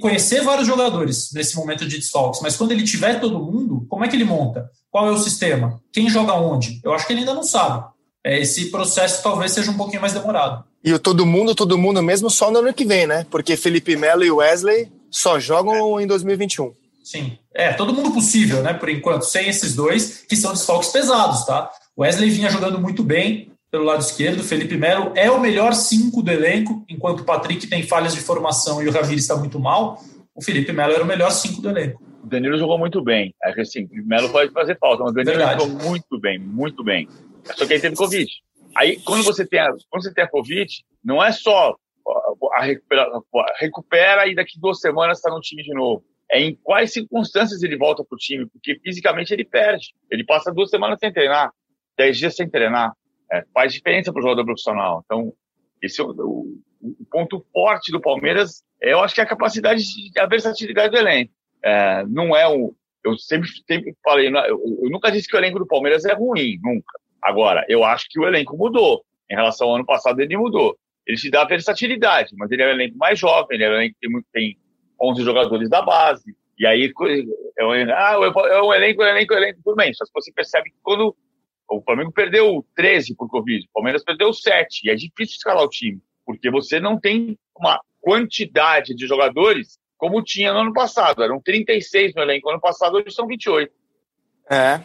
conhecer vários jogadores nesse momento de desfalques, mas quando ele tiver todo mundo, como é que ele monta? Qual é o sistema? Quem joga onde? Eu acho que ele ainda não sabe. É, esse processo talvez seja um pouquinho mais demorado. E o todo mundo, todo mundo mesmo só no ano que vem, né? Porque Felipe Melo e Wesley só jogam é. em 2021. Sim, é, todo mundo possível, né? Por enquanto, sem esses dois, que são desfalques pesados, tá? Wesley vinha jogando muito bem, pelo lado esquerdo. Felipe Melo é o melhor cinco do elenco, enquanto o Patrick tem falhas de formação e o Ramires está muito mal. O Felipe Melo era o melhor cinco do elenco. O Danilo jogou muito bem. É que assim, o Melo pode fazer falta, mas o Danilo Verdade. jogou muito bem, muito bem. Só que ele teve Covid. Aí, quando você tem a, quando você tem a Covid, não é só a recupera, recupera e daqui duas semanas está no time de novo. É em quais circunstâncias ele volta para o time, porque fisicamente ele perde. Ele passa duas semanas sem treinar, dez dias sem treinar é, faz diferença para o jogador profissional. Então, esse é o, o, o, ponto forte do Palmeiras, é, eu acho que é a capacidade, de, a versatilidade do elenco. é, não é um. Eu sempre, sempre falei, eu, eu, nunca disse que o elenco do Palmeiras é ruim, nunca. Agora, eu acho que o elenco mudou. Em relação ao ano passado, ele mudou. Ele te dá versatilidade, mas ele é um elenco mais jovem, ele é um elenco que tem, tem 11 jogadores da base. E aí, é um, ah, é um elenco, é um elenco, é um elenco, tudo bem. Só que você percebe que quando o Flamengo perdeu 13 por Covid, o Palmeiras perdeu 7, e é difícil escalar o time, porque você não tem uma quantidade de jogadores como tinha no ano passado. Eram 36 no elenco ano passado, hoje são 28. É.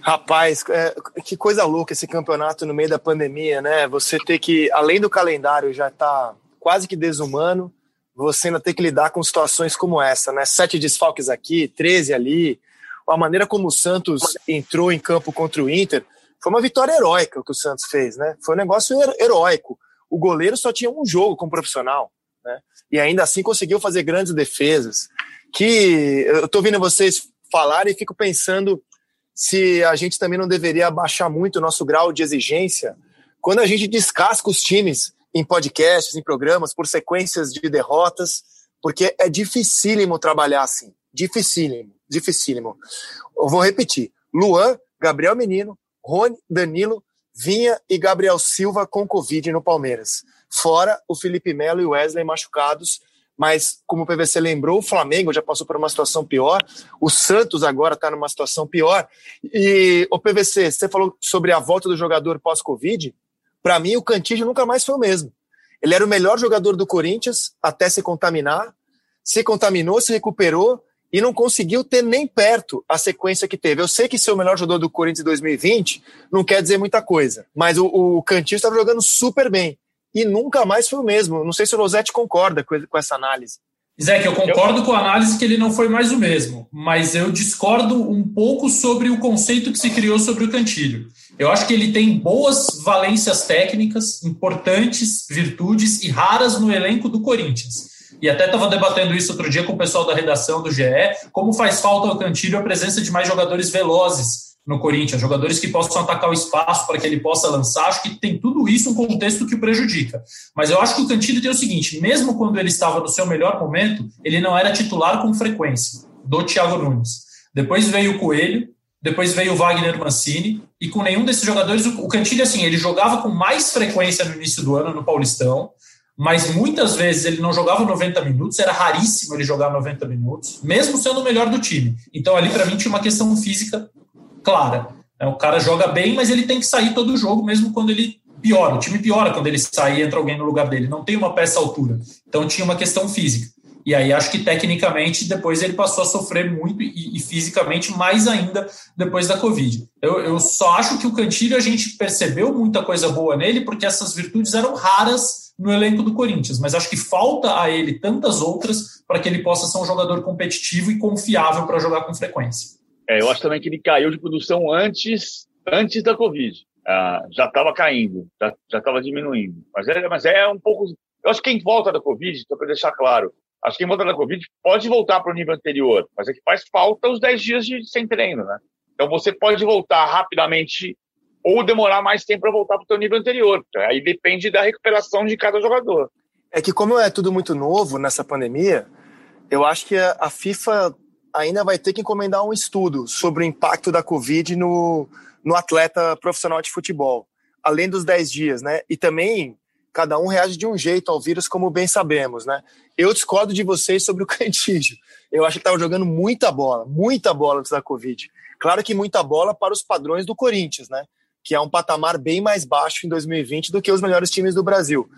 Rapaz, é, que coisa louca esse campeonato no meio da pandemia, né? Você ter que, além do calendário já tá quase que desumano, você ainda ter que lidar com situações como essa, né? Sete desfalques aqui, 13 ali. A maneira como o Santos entrou em campo contra o Inter foi uma vitória heróica o que o Santos fez, né? Foi um negócio heróico. O goleiro só tinha um jogo como profissional né? E ainda assim conseguiu fazer grandes defesas. Que eu estou ouvindo vocês falarem e fico pensando se a gente também não deveria abaixar muito o nosso grau de exigência quando a gente descasca os times em podcasts, em programas, por sequências de derrotas, porque é dificílimo trabalhar assim. Dificílimo, dificílimo. Eu vou repetir: Luan, Gabriel Menino, Rony, Danilo, Vinha e Gabriel Silva com Covid no Palmeiras fora o Felipe Melo e o Wesley machucados. Mas, como o PVC lembrou, o Flamengo já passou por uma situação pior, o Santos agora está numa situação pior. E, o PVC, você falou sobre a volta do jogador pós-Covid. Para mim, o Cantígio nunca mais foi o mesmo. Ele era o melhor jogador do Corinthians até se contaminar, se contaminou, se recuperou e não conseguiu ter nem perto a sequência que teve. Eu sei que ser o melhor jogador do Corinthians em 2020 não quer dizer muita coisa, mas o, o Cantígio estava jogando super bem e nunca mais foi o mesmo. Não sei se o Rosete concorda com, com essa análise. Zé, que eu concordo eu... com a análise que ele não foi mais o mesmo, mas eu discordo um pouco sobre o conceito que se criou sobre o Cantilho. Eu acho que ele tem boas valências técnicas, importantes virtudes e raras no elenco do Corinthians. E até estava debatendo isso outro dia com o pessoal da redação do GE, como faz falta ao Cantilho a presença de mais jogadores velozes no Corinthians, jogadores que possam atacar o espaço para que ele possa lançar. Acho que tem tudo isso um contexto que o prejudica. Mas eu acho que o Cantilho tem o seguinte: mesmo quando ele estava no seu melhor momento, ele não era titular com frequência do Thiago Nunes. Depois veio o Coelho, depois veio o Wagner Mancini, e com nenhum desses jogadores, o Cantilho, assim, ele jogava com mais frequência no início do ano no Paulistão, mas muitas vezes ele não jogava 90 minutos, era raríssimo ele jogar 90 minutos, mesmo sendo o melhor do time. Então ali para mim tinha uma questão física clara. É, o cara joga bem, mas ele tem que sair todo jogo, mesmo quando ele piora. O time piora quando ele sai e entra alguém no lugar dele. Não tem uma peça altura. Então tinha uma questão física. E aí acho que tecnicamente depois ele passou a sofrer muito e, e fisicamente mais ainda depois da Covid. Eu, eu, só acho que o Cantilho a gente percebeu muita coisa boa nele porque essas virtudes eram raras no elenco do Corinthians, mas acho que falta a ele tantas outras para que ele possa ser um jogador competitivo e confiável para jogar com frequência. É, eu acho também que ele caiu de produção antes, antes da Covid. Ah, já estava caindo, já estava diminuindo. Mas é, mas é um pouco. Eu acho que quem volta da Covid, só para deixar claro, acho que quem volta da Covid pode voltar para o nível anterior, mas é que faz falta os 10 dias de, sem treino, né? Então você pode voltar rapidamente ou demorar mais tempo para voltar para o seu nível anterior. Aí depende da recuperação de cada jogador. É que como é tudo muito novo nessa pandemia, eu acho que a FIFA ainda vai ter que encomendar um estudo sobre o impacto da Covid no, no atleta profissional de futebol, além dos 10 dias, né? E também cada um reage de um jeito ao vírus, como bem sabemos, né? Eu discordo de vocês sobre o Cantígio. Eu acho que estava jogando muita bola, muita bola antes da Covid. Claro que muita bola para os padrões do Corinthians, né? Que é um patamar bem mais baixo em 2020 do que os melhores times do Brasil.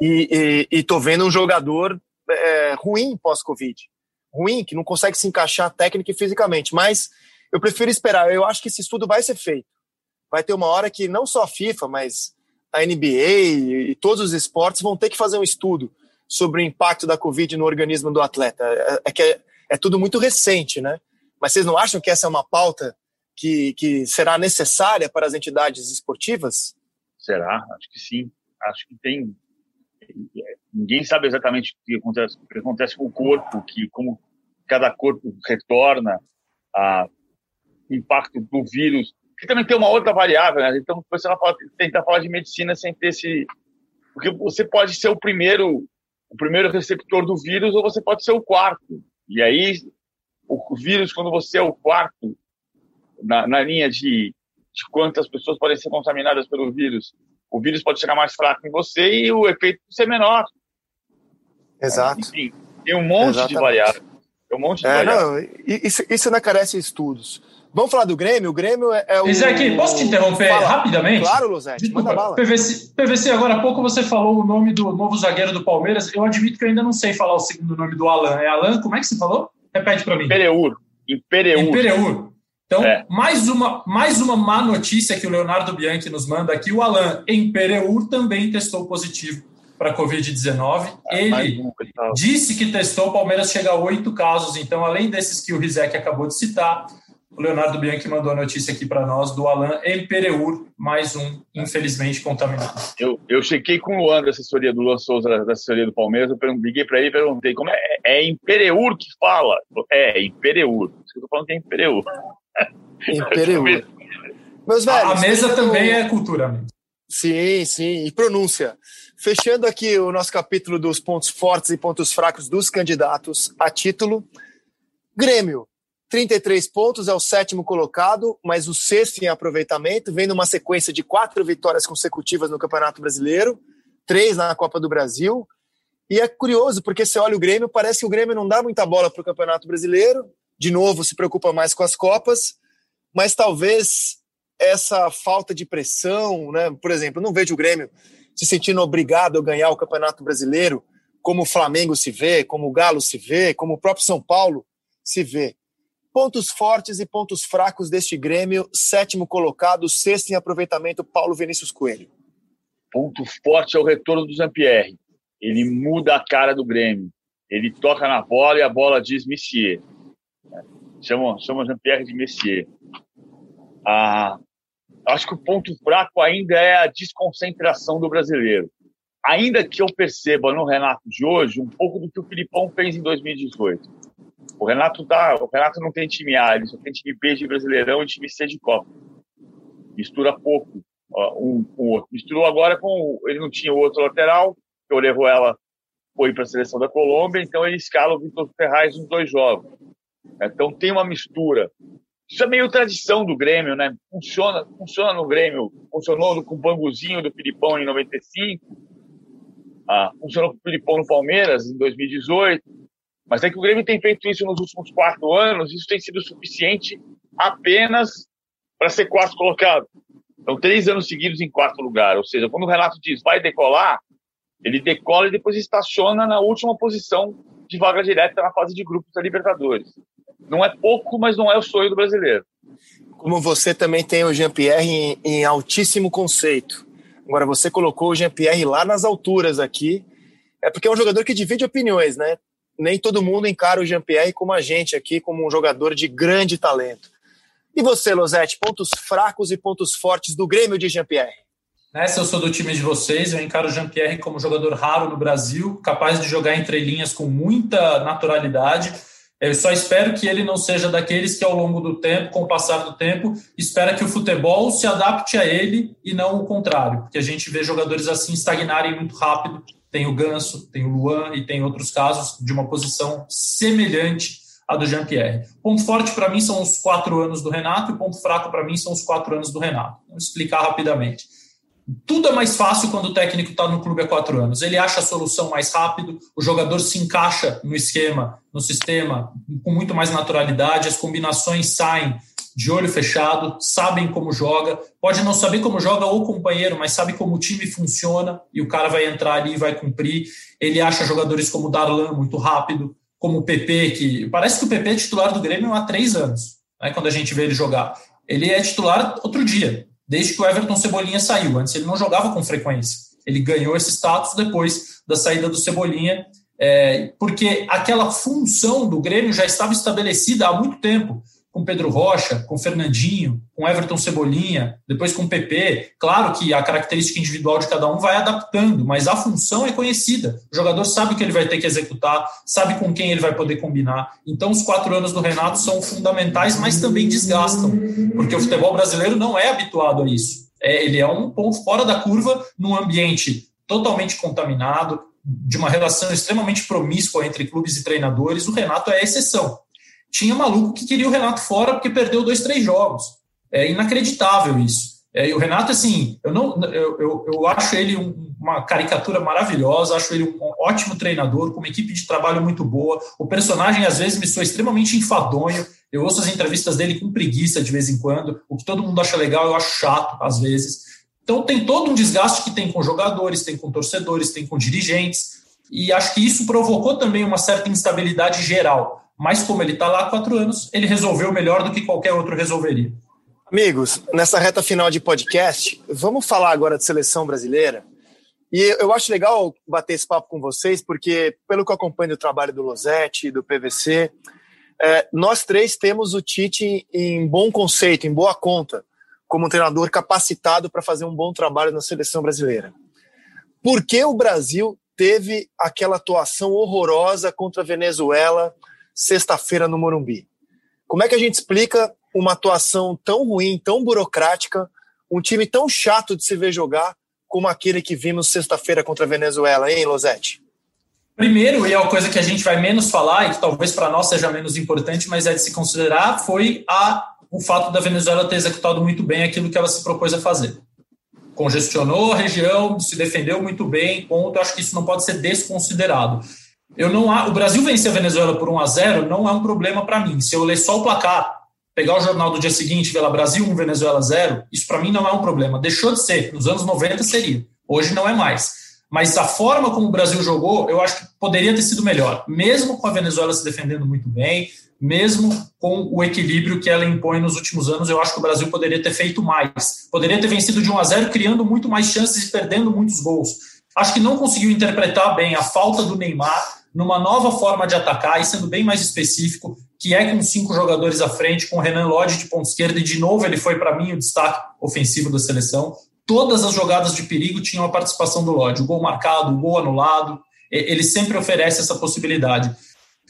E, e, e tô vendo um jogador é, ruim pós-Covid ruim, que não consegue se encaixar técnica e fisicamente. Mas eu prefiro esperar. Eu acho que esse estudo vai ser feito. Vai ter uma hora que não só a FIFA, mas a NBA e todos os esportes vão ter que fazer um estudo sobre o impacto da Covid no organismo do atleta. É, é que é, é tudo muito recente, né? Mas vocês não acham que essa é uma pauta que, que será necessária para as entidades esportivas? Será? Acho que sim. Acho que tem ninguém sabe exatamente o que acontece, o que acontece com o corpo, que como cada corpo retorna a impacto do vírus. Que também tem uma outra variável, né? Então, você não fala, tentar falar de medicina sem ter esse, porque você pode ser o primeiro, o primeiro receptor do vírus ou você pode ser o quarto. E aí o vírus, quando você é o quarto na, na linha de, de quantas pessoas podem ser contaminadas pelo vírus, o vírus pode chegar mais fraco em você e o efeito ser menor. Exato. Enfim, tem um monte Exatamente. de variáveis. Tem um monte de é, variáveis. Não, isso, isso não carece de estudos. Vamos falar do Grêmio? O Grêmio é, é o. Isaac, posso te interromper Fala. rapidamente? Claro, Luzete, manda bala. PVC, PVC, agora há pouco você falou o nome do novo zagueiro do Palmeiras. Eu admito que eu ainda não sei falar o segundo nome do Alan. É Alan? Como é que você falou? Repete para mim. Pereur. Impereur. Impereur. Então, é. mais, uma, mais uma má notícia que o Leonardo Bianchi nos manda aqui. O Alan Impereur também testou positivo para a Covid-19. É, ele disse que testou, o Palmeiras chega a oito casos. Então, além desses que o Rizek acabou de citar, o Leonardo Bianchi mandou a notícia aqui para nós do Alan Empereur, mais um, infelizmente, contaminado. Eu, eu chequei com o Luan da assessoria do Luan Souza, da assessoria do Palmeiras, eu liguei para ele e perguntei como é, é Empereur que fala? É, Empereur. Isso que eu tô falando que é Empereur. Meus velhos, a, a mesa também é cultura, amigo. Sim, sim, e pronúncia. Fechando aqui o nosso capítulo dos pontos fortes e pontos fracos dos candidatos a título. Grêmio, 33 pontos, é o sétimo colocado, mas o sexto em aproveitamento, vem numa sequência de quatro vitórias consecutivas no Campeonato Brasileiro, três na Copa do Brasil. E é curioso, porque você olha o Grêmio, parece que o Grêmio não dá muita bola para o Campeonato Brasileiro, de novo se preocupa mais com as Copas, mas talvez essa falta de pressão, né? por exemplo, não vejo o Grêmio se sentindo obrigado a ganhar o Campeonato Brasileiro, como o Flamengo se vê, como o Galo se vê, como o próprio São Paulo se vê. Pontos fortes e pontos fracos deste Grêmio, sétimo colocado, sexto em aproveitamento, Paulo Vinícius Coelho. Ponto forte é o retorno do Jean-Pierre. Ele muda a cara do Grêmio. Ele toca na bola e a bola diz Messier. Chama, chama Jean-Pierre de Messier. Ah, acho que o ponto fraco ainda é a desconcentração do brasileiro. Ainda que eu perceba no Renato de hoje um pouco do que o Filipão fez em 2018 o Renato tá, o Renato não tem time A, ele só tem time B de Brasileirão e time C de Copa. Mistura pouco um com o outro. Misturou agora com ele não tinha o outro lateral, que o Orejuela foi para a seleção da Colômbia, então ele escala o Vitor Ferraz nos dois jogos. Então tem uma mistura. Isso é meio tradição do Grêmio, né? Funciona, funciona no Grêmio, funcionou com o Banguzinho do Filipão em 95, ah, funcionou com o Filipão no Palmeiras em 2018, mas é que o Grêmio tem feito isso nos últimos quatro anos, isso tem sido suficiente apenas para ser quarto colocado. Então, três anos seguidos em quarto lugar. Ou seja, quando o Renato diz vai decolar, ele decola e depois estaciona na última posição de vaga direta na fase de grupos da Libertadores. Não é pouco, mas não é o sonho do brasileiro. Como você também tem o Jean-Pierre em, em altíssimo conceito. Agora, você colocou o Jean-Pierre lá nas alturas aqui. É porque é um jogador que divide opiniões, né? nem todo mundo encara o Jean-Pierre como a gente aqui, como um jogador de grande talento. E você, Losete, pontos fracos e pontos fortes do Grêmio de Jean-Pierre? Nessa eu sou do time de vocês, eu encaro o Jean-Pierre como jogador raro no Brasil, capaz de jogar entre linhas com muita naturalidade. Eu só espero que ele não seja daqueles que, ao longo do tempo, com o passar do tempo, espera que o futebol se adapte a ele e não o contrário, porque a gente vê jogadores assim estagnarem muito rápido tem o Ganso, tem o Luan e tem outros casos de uma posição semelhante à do Jean-Pierre. Ponto forte para mim são os quatro anos do Renato e ponto fraco para mim são os quatro anos do Renato. Vamos explicar rapidamente. Tudo é mais fácil quando o técnico está no clube há quatro anos. Ele acha a solução mais rápido, o jogador se encaixa no esquema, no sistema, com muito mais naturalidade, as combinações saem de olho fechado, sabem como joga, pode não saber como joga o companheiro, mas sabe como o time funciona e o cara vai entrar ali e vai cumprir. Ele acha jogadores como o Darlan muito rápido, como o PP, que parece que o PP é titular do Grêmio há três anos, né, quando a gente vê ele jogar. Ele é titular outro dia, desde que o Everton Cebolinha saiu. Antes ele não jogava com frequência. Ele ganhou esse status depois da saída do Cebolinha, é, porque aquela função do Grêmio já estava estabelecida há muito tempo com Pedro Rocha, com Fernandinho, com Everton Cebolinha, depois com PP. Claro que a característica individual de cada um vai adaptando, mas a função é conhecida. O jogador sabe o que ele vai ter que executar, sabe com quem ele vai poder combinar. Então, os quatro anos do Renato são fundamentais, mas também desgastam, porque o futebol brasileiro não é habituado a isso. É, ele é um ponto fora da curva num ambiente totalmente contaminado, de uma relação extremamente promíscua entre clubes e treinadores. O Renato é a exceção. Tinha maluco que queria o Renato fora porque perdeu dois, três jogos. É inacreditável isso. É, e o Renato, assim, eu, não, eu, eu, eu acho ele um, uma caricatura maravilhosa, acho ele um ótimo treinador, com uma equipe de trabalho muito boa. O personagem, às vezes, me soa extremamente enfadonho. Eu ouço as entrevistas dele com preguiça de vez em quando. O que todo mundo acha legal, eu acho chato, às vezes. Então, tem todo um desgaste que tem com jogadores, tem com torcedores, tem com dirigentes. E acho que isso provocou também uma certa instabilidade geral. Mas, como ele está lá há quatro anos, ele resolveu melhor do que qualquer outro resolveria. Amigos, nessa reta final de podcast, vamos falar agora de seleção brasileira. E eu acho legal bater esse papo com vocês, porque, pelo que eu acompanho do trabalho do Losetti, do PVC, é, nós três temos o Tite em bom conceito, em boa conta, como um treinador capacitado para fazer um bom trabalho na seleção brasileira. Por que o Brasil teve aquela atuação horrorosa contra a Venezuela sexta-feira no Morumbi? Como é que a gente explica uma atuação tão ruim, tão burocrática, um time tão chato de se ver jogar como aquele que vimos sexta-feira contra a Venezuela, hein, Losetti? Primeiro, e é uma coisa que a gente vai menos falar e que talvez para nós seja menos importante, mas é de se considerar, foi a, o fato da Venezuela ter executado muito bem aquilo que ela se propôs a fazer. Congestionou a região, se defendeu muito bem, ponto. Acho que isso não pode ser desconsiderado. Eu não, o Brasil vencer a Venezuela por 1 a 0 não é um problema para mim. Se eu ler só o placar pegar o jornal do dia seguinte, ver lá Brasil 1, Venezuela 0, isso para mim não é um problema. Deixou de ser. Nos anos 90 seria. Hoje não é mais. Mas a forma como o Brasil jogou, eu acho que poderia ter sido melhor. Mesmo com a Venezuela se defendendo muito bem, mesmo com o equilíbrio que ela impõe nos últimos anos, eu acho que o Brasil poderia ter feito mais. Poderia ter vencido de 1 a 0, criando muito mais chances e perdendo muitos gols. Acho que não conseguiu interpretar bem a falta do Neymar numa nova forma de atacar e sendo bem mais específico, que é com cinco jogadores à frente, com o Renan Lodge de ponta esquerda, e de novo ele foi para mim o destaque ofensivo da seleção. Todas as jogadas de perigo tinham a participação do Lodge, o gol marcado, o gol anulado, ele sempre oferece essa possibilidade.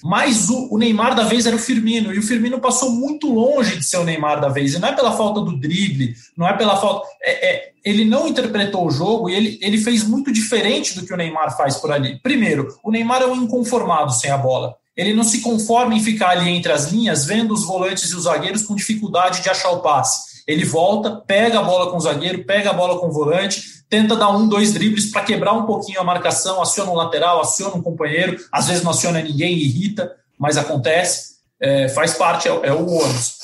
Mas o, o, Neymar da vez era o Firmino, e o Firmino passou muito longe de ser o Neymar da vez. E não é pela falta do drible, não é pela falta. É, é, ele não interpretou o jogo e ele, ele fez muito diferente do que o Neymar faz por ali. Primeiro, o Neymar é um inconformado sem a bola. Ele não se conforma em ficar ali entre as linhas, vendo os volantes e os zagueiros com dificuldade de achar o passe. Ele volta, pega a bola com o zagueiro, pega a bola com o volante, tenta dar um, dois dribles para quebrar um pouquinho a marcação, aciona um lateral, aciona um companheiro, às vezes não aciona ninguém, irrita, mas acontece, é, faz parte, é, é o ônus.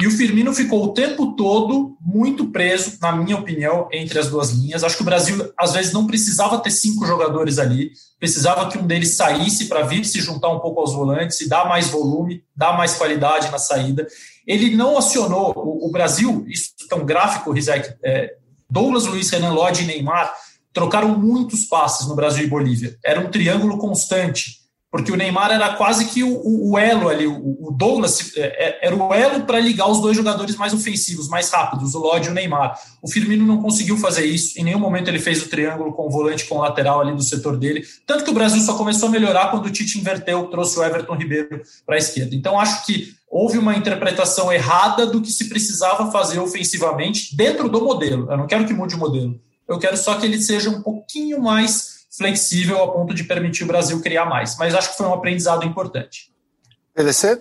E o Firmino ficou o tempo todo muito preso, na minha opinião, entre as duas linhas. Acho que o Brasil, às vezes, não precisava ter cinco jogadores ali, precisava que um deles saísse para vir se juntar um pouco aos volantes e dar mais volume, dar mais qualidade na saída. Ele não acionou o, o Brasil, isso é tão gráfico, Rizek, é, Douglas Luiz, Renan Lodge e Neymar trocaram muitos passes no Brasil e Bolívia. Era um triângulo constante porque o Neymar era quase que o, o, elo ali, o, o Douglas é, é, era o elo para ligar os dois jogadores mais ofensivos, mais rápidos, o Lodge e o Neymar. O Firmino não conseguiu fazer isso, em nenhum momento ele fez o triângulo com o volante com o lateral ali do setor dele, tanto que o Brasil só começou a melhorar quando o Tite inverteu, trouxe o Everton Ribeiro para a esquerda. Então acho que houve uma interpretação errada do que se precisava fazer ofensivamente dentro do modelo. Eu não quero que mude o modelo, eu quero só que ele seja um pouquinho mais flexível a ponto de permitir o Brasil criar mais. Mas acho que foi um aprendizado importante. PVC?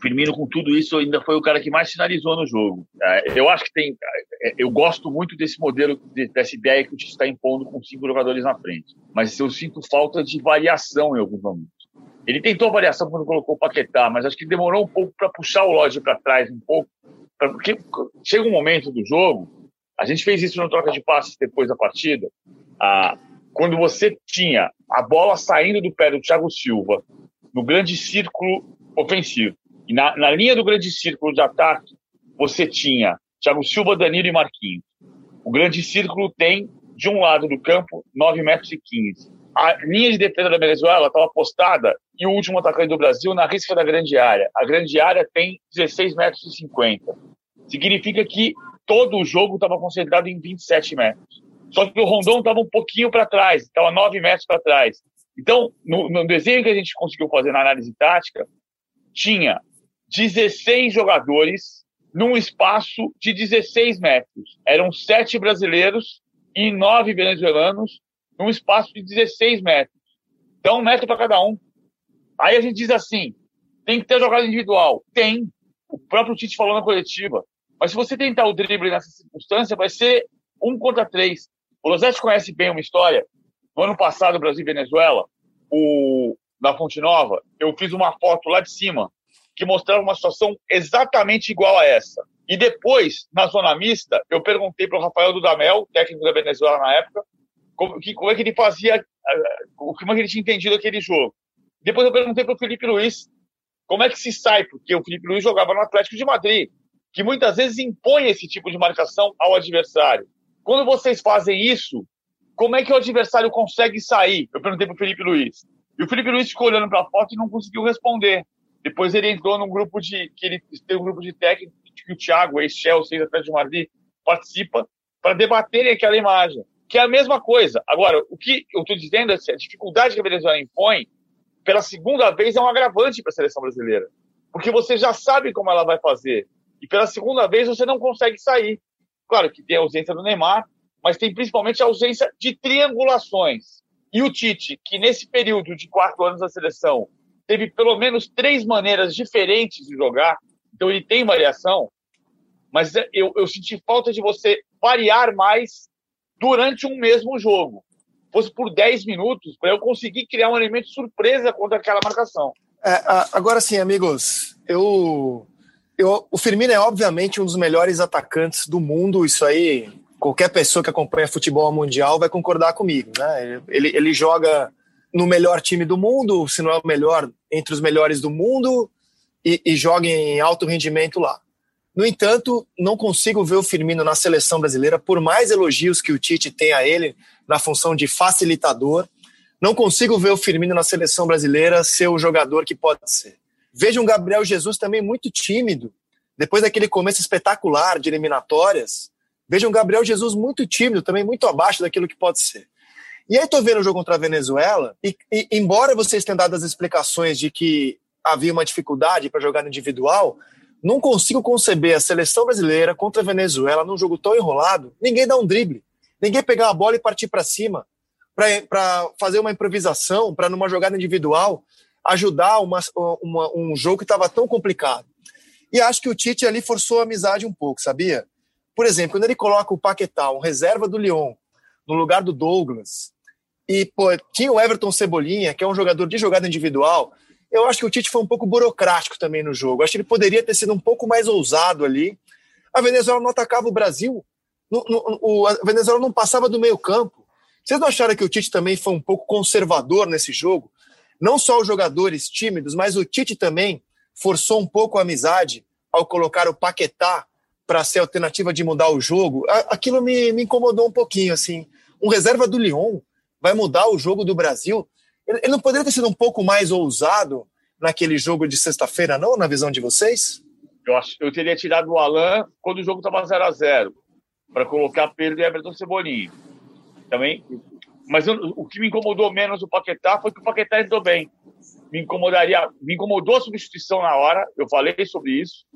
Firmino, com tudo isso, ainda foi o cara que mais finalizou no jogo. É, eu acho que tem. É, eu gosto muito desse modelo, dessa ideia que o Tite está impondo com cinco jogadores na frente. Mas eu sinto falta de variação em alguns momentos. Ele tentou variação quando colocou o Paquetá, mas acho que demorou um pouco para puxar o Lodge para trás, um pouco. Porque chega um momento do jogo, a gente fez isso no troca de passes depois da partida. A, quando você tinha a bola saindo do pé do Thiago Silva no grande círculo ofensivo, e na, na linha do grande círculo de ataque, você tinha Thiago Silva, Danilo e Marquinhos. O grande círculo tem, de um lado do campo, 9 metros e 15. A linha de defesa da Venezuela estava postada e o último atacante do Brasil na risca da grande área. A grande área tem 16 metros e 50. Significa que todo o jogo estava concentrado em 27 metros. Só que o Rondon estava um pouquinho para trás, estava nove metros para trás. Então, no, no, desenho que a gente conseguiu fazer na análise tática, tinha 16 jogadores num espaço de 16 metros. Eram sete brasileiros e nove venezuelanos num espaço de 16 metros. Então, um metro para cada um. Aí a gente diz assim: tem que ter jogada individual. Tem. O próprio Tite falou na coletiva. Mas se você tentar o drible nessa circunstância, vai ser um contra três. O Losetti conhece bem uma história. No ano passado, Brasil e Venezuela, o, na Fonte Nova, eu fiz uma foto lá de cima que mostrava uma situação exatamente igual a essa. E depois, na zona mista, eu perguntei para o Rafael Dudamel, técnico da Venezuela na época, como, que, como é que ele fazia, como é que ele tinha entendido aquele jogo. Depois eu perguntei para o Felipe Luiz como é que se sai, porque o Felipe Luiz jogava no Atlético de Madrid, que muitas vezes impõe esse tipo de marcação ao adversário. Quando vocês fazem isso, como é que o adversário consegue sair? Eu perguntei para o Felipe Luiz. E o Felipe Luiz ficou olhando para a foto e não conseguiu responder. Depois ele entrou num grupo de. que ele tem um grupo de técnicos que o Thiago, ex-Chelsea, ex-Atlético de Madrid, participa para debaterem aquela imagem. Que é a mesma coisa. Agora, o que eu estou dizendo é que a dificuldade que a Venezuela impõe, pela segunda vez, é um agravante para a seleção brasileira. Porque você já sabe como ela vai fazer. E pela segunda vez você não consegue sair. Claro que tem a ausência do Neymar, mas tem principalmente a ausência de triangulações. E o Tite, que nesse período de quatro anos da seleção teve pelo menos três maneiras diferentes de jogar, então ele tem variação, mas eu, eu senti falta de você variar mais durante um mesmo jogo. Fosse por 10 minutos, para eu conseguir criar um elemento surpresa contra aquela marcação. É, agora sim, amigos, eu, eu, o Firmino é obviamente um dos melhores atacantes do mundo, isso aí qualquer pessoa que acompanha futebol mundial vai concordar comigo, né? Ele, ele joga no melhor time do mundo, se não é o melhor, entre os melhores do mundo, e, e joga em alto rendimento lá. No entanto, não consigo ver o Firmino na seleção brasileira, por mais elogios que o Tite tem a ele na função de facilitador, não consigo ver o Firmino na seleção brasileira ser o jogador que pode ser. Vejo um Gabriel Jesus também muito tímido, depois daquele começo espetacular de eliminatórias. Vejo um Gabriel Jesus muito tímido, também muito abaixo daquilo que pode ser. E aí tô vendo o jogo contra a Venezuela, e, e embora vocês tenham dado as explicações de que havia uma dificuldade para jogar individual, não consigo conceber a seleção brasileira contra a Venezuela num jogo tão enrolado, ninguém dá um drible, ninguém pegar a bola e partir para cima, para fazer uma improvisação, para numa jogada individual ajudar uma, uma, um jogo que estava tão complicado. E acho que o Tite ali forçou a amizade um pouco, sabia? Por exemplo, quando ele coloca o Paquetá, um reserva do Lyon, no lugar do Douglas, e pô, tinha o Everton Cebolinha, que é um jogador de jogada individual. Eu acho que o Tite foi um pouco burocrático também no jogo. Acho que ele poderia ter sido um pouco mais ousado ali. A Venezuela não atacava o Brasil. No, no, o, a Venezuela não passava do meio campo. Vocês não acharam que o Tite também foi um pouco conservador nesse jogo? Não só os jogadores tímidos, mas o Tite também forçou um pouco a amizade ao colocar o Paquetá para ser alternativa de mudar o jogo. Aquilo me, me incomodou um pouquinho, assim. Um reserva do Lyon vai mudar o jogo do Brasil. Ele não poderia ter sido um pouco mais ousado naquele jogo de sexta-feira, não, na visão de vocês? Eu, acho, eu teria tirado o Alan quando o jogo estava 0 a 0 para colocar Pedro e Everton Cebolinha. Também. Mas eu, o que me incomodou menos o Paquetá foi que o Paquetá entrou bem. Me incomodaria, me incomodou a substituição na hora, eu falei sobre isso,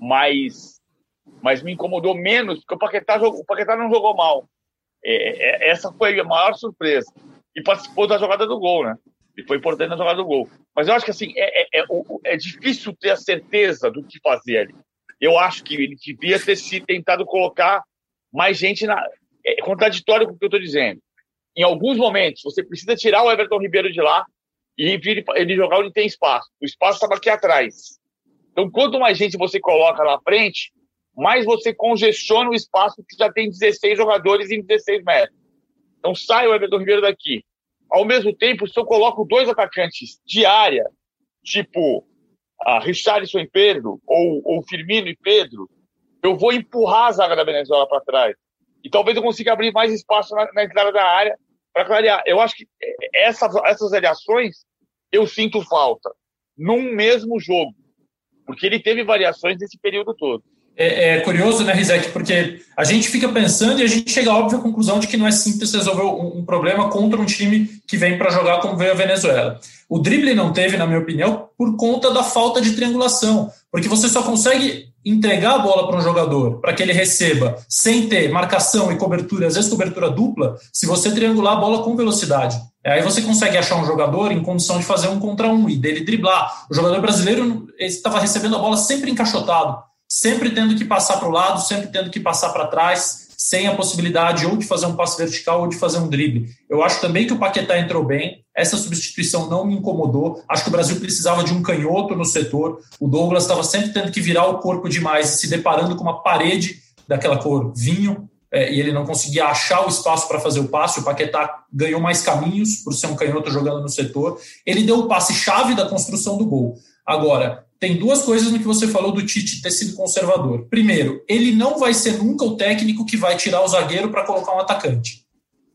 mas, mas me incomodou menos porque o Paquetá, o Paquetá não jogou mal. É, é, essa foi a maior surpresa. E participou da jogada do gol, né? E foi importante na jogada do gol. Mas eu acho que assim, é, é, é, é difícil ter a certeza do que fazer ali. Eu acho que ele devia ter se tentado colocar mais gente na. É contraditório com o que eu estou dizendo. Em alguns momentos, você precisa tirar o Everton Ribeiro de lá e ele jogar onde tem espaço. O espaço estava aqui atrás. Então, quanto mais gente você coloca na frente, mais você congestiona o espaço que já tem 16 jogadores em 16 metros. Então sai o Everton Ribeiro daqui. Ao mesmo tempo, se eu coloco dois atacantes de área, tipo a Richarlison e Pedro, ou, ou Firmino e Pedro, eu vou empurrar a zaga da Venezuela para trás. E talvez eu consiga abrir mais espaço na, na entrada da área para clarear. Eu acho que essas, essas variações eu sinto falta num mesmo jogo, porque ele teve variações nesse período todo é, é, curioso, né, Rizek? Porque a gente fica pensando e a gente chega à óbvia conclusão de que não é simples resolver um, um problema contra um time que vem para jogar como veio a Venezuela. O drible não teve, na minha opinião, por conta da falta de triangulação, porque você só consegue entregar a bola para um jogador para que ele receba sem ter marcação e cobertura, às vezes cobertura dupla, se você triangular a bola com velocidade. Aí você consegue achar um jogador em condição de fazer um contra um e dele driblar. O jogador brasileiro estava recebendo a bola sempre encaixotado, sempre tendo que passar para o lado, sempre tendo que passar para trás sem a possibilidade ou de fazer um passe vertical ou de fazer um drible. Eu acho também que o Paquetá entrou bem, essa substituição não me incomodou. Acho que o Brasil precisava de um canhoto no setor. O Douglas estava sempre tendo que virar o corpo demais se deparando com uma parede daquela cor vinho, é, e ele não conseguia achar o espaço para fazer o passe. O Paquetá ganhou mais caminhos por ser um canhoto jogando no setor. Ele deu o passe-chave da construção do gol. Agora, tem duas coisas no que você falou do Tite ter sido conservador. Primeiro, ele não vai ser nunca o técnico que vai tirar o zagueiro para colocar um atacante.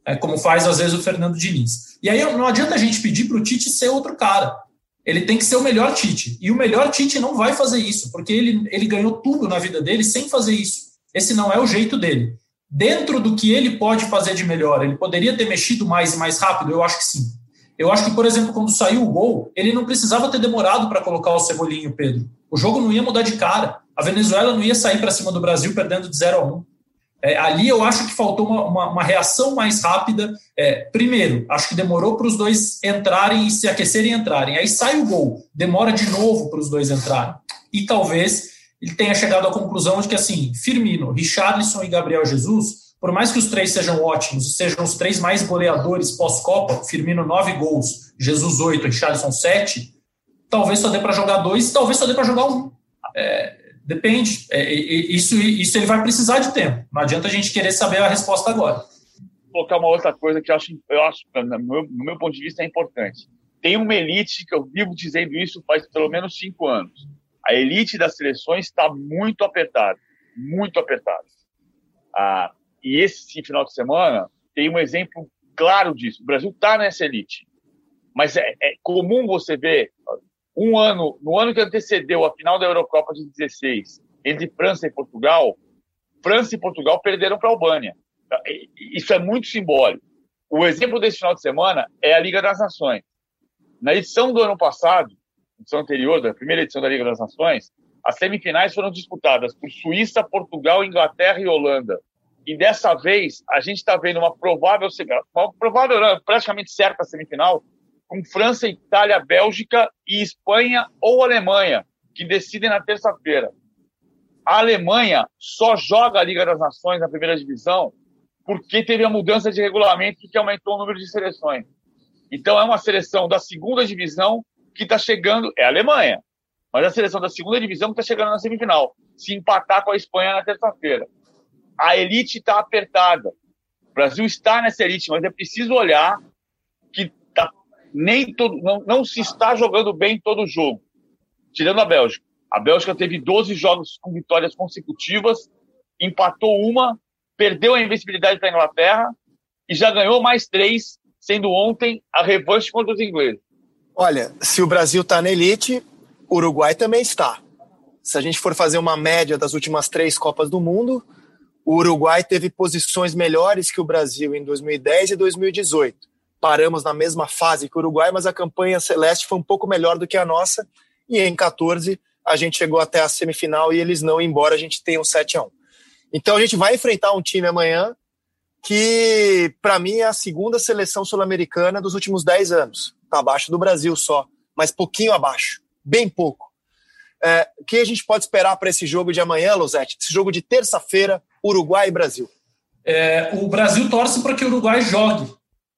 É como faz às vezes o Fernando Diniz. E aí não adianta a gente pedir para o Tite ser outro cara. Ele tem que ser o melhor Tite. E o melhor Tite não vai fazer isso, porque ele, ele ganhou tudo na vida dele sem fazer isso. Esse não é o jeito dele. Dentro do que ele pode fazer de melhor, ele poderia ter mexido mais e mais rápido? Eu acho que sim. Eu acho que, por exemplo, quando saiu o gol, ele não precisava ter demorado para colocar o Cebolinho, Pedro. O jogo não ia mudar de cara. A Venezuela não ia sair para cima do Brasil perdendo de 0 a 1. É, ali eu acho que faltou uma, uma, uma reação mais rápida. É, primeiro, acho que demorou para os dois entrarem e se aquecerem e entrarem. Aí sai o gol, demora de novo para os dois entrarem. E talvez ele tenha chegado à conclusão de que, assim, Firmino, Richarlison e Gabriel Jesus por mais que os três sejam ótimos sejam os três mais goleadores pós-Copa, Firmino nove gols, Jesus oito, Richarlison sete, talvez só dê para jogar dois, talvez só dê para jogar um. É, depende. É, isso, isso ele vai precisar de tempo. Não adianta a gente querer saber a resposta agora. Vou colocar uma outra coisa que eu acho, eu acho no, meu, no meu ponto de vista, é importante. Tem uma elite que eu vivo dizendo isso faz pelo menos cinco anos. A elite das seleções está muito apertada, muito apertada. Ah, e esse final de semana tem um exemplo claro disso. O Brasil está nessa elite. Mas é, é, comum você ver um ano, no ano que antecedeu a final da Eurocopa de 16, entre França e Portugal, França e Portugal perderam para a Albânia. Isso é muito simbólico. O exemplo desse final de semana é a Liga das Nações. Na edição do ano passado, edição anterior, da primeira edição da Liga das Nações, as semifinais foram disputadas por Suíça, Portugal, Inglaterra e Holanda. E dessa vez, a gente está vendo uma provável, uma provável, praticamente certa semifinal, com França, Itália, Bélgica e Espanha ou Alemanha, que decidem na terça-feira. A Alemanha só joga a Liga das Nações na primeira divisão porque teve a mudança de regulamento que aumentou o número de seleções. Então é uma seleção da segunda divisão que está chegando, é a Alemanha, mas a seleção da segunda divisão que está chegando na semifinal, se empatar com a Espanha na terça-feira a elite está apertada. O Brasil está nessa elite, mas é preciso olhar que tá, nem todo, não, não se está jogando bem todo jogo. Tirando a Bélgica. A Bélgica teve 12 jogos com vitórias consecutivas, empatou uma, perdeu a invencibilidade para a Inglaterra e já ganhou mais três, sendo ontem a revanche contra os ingleses. Olha, se o Brasil está na elite, o Uruguai também está. Se a gente for fazer uma média das últimas três Copas do Mundo, o Uruguai teve posições melhores que o Brasil em 2010 e 2018. Paramos na mesma fase que o Uruguai, mas a campanha celeste foi um pouco melhor do que a nossa. E em 14 a gente chegou até a semifinal e eles não, embora a gente tenha um 7 a 1. Então a gente vai enfrentar um time amanhã que, para mim, é a segunda seleção sul-americana dos últimos 10 anos. Está abaixo do Brasil só, mas pouquinho abaixo, bem pouco. É, o que a gente pode esperar para esse jogo de amanhã, Losete? Esse jogo de terça-feira, Uruguai e Brasil. É, o Brasil torce para que o Uruguai jogue.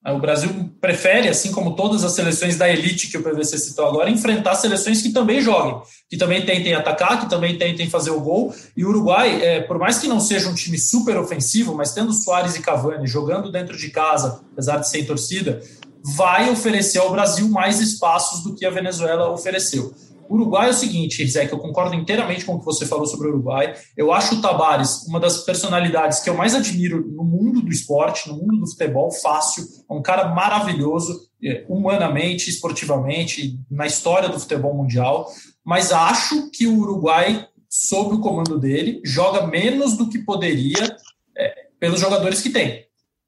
O Brasil prefere, assim como todas as seleções da elite que o PVC citou agora, enfrentar seleções que também joguem, que também tentem atacar, que também tentem fazer o gol. E o Uruguai, é, por mais que não seja um time super ofensivo, mas tendo Soares e Cavani jogando dentro de casa, apesar de sem torcida, vai oferecer ao Brasil mais espaços do que a Venezuela ofereceu. Uruguai é o seguinte, Rizek, eu concordo inteiramente com o que você falou sobre o Uruguai. Eu acho o Tabares uma das personalidades que eu mais admiro no mundo do esporte, no mundo do futebol, fácil. É um cara maravilhoso, é, humanamente, esportivamente, na história do futebol mundial. Mas acho que o Uruguai, sob o comando dele, joga menos do que poderia é, pelos jogadores que tem.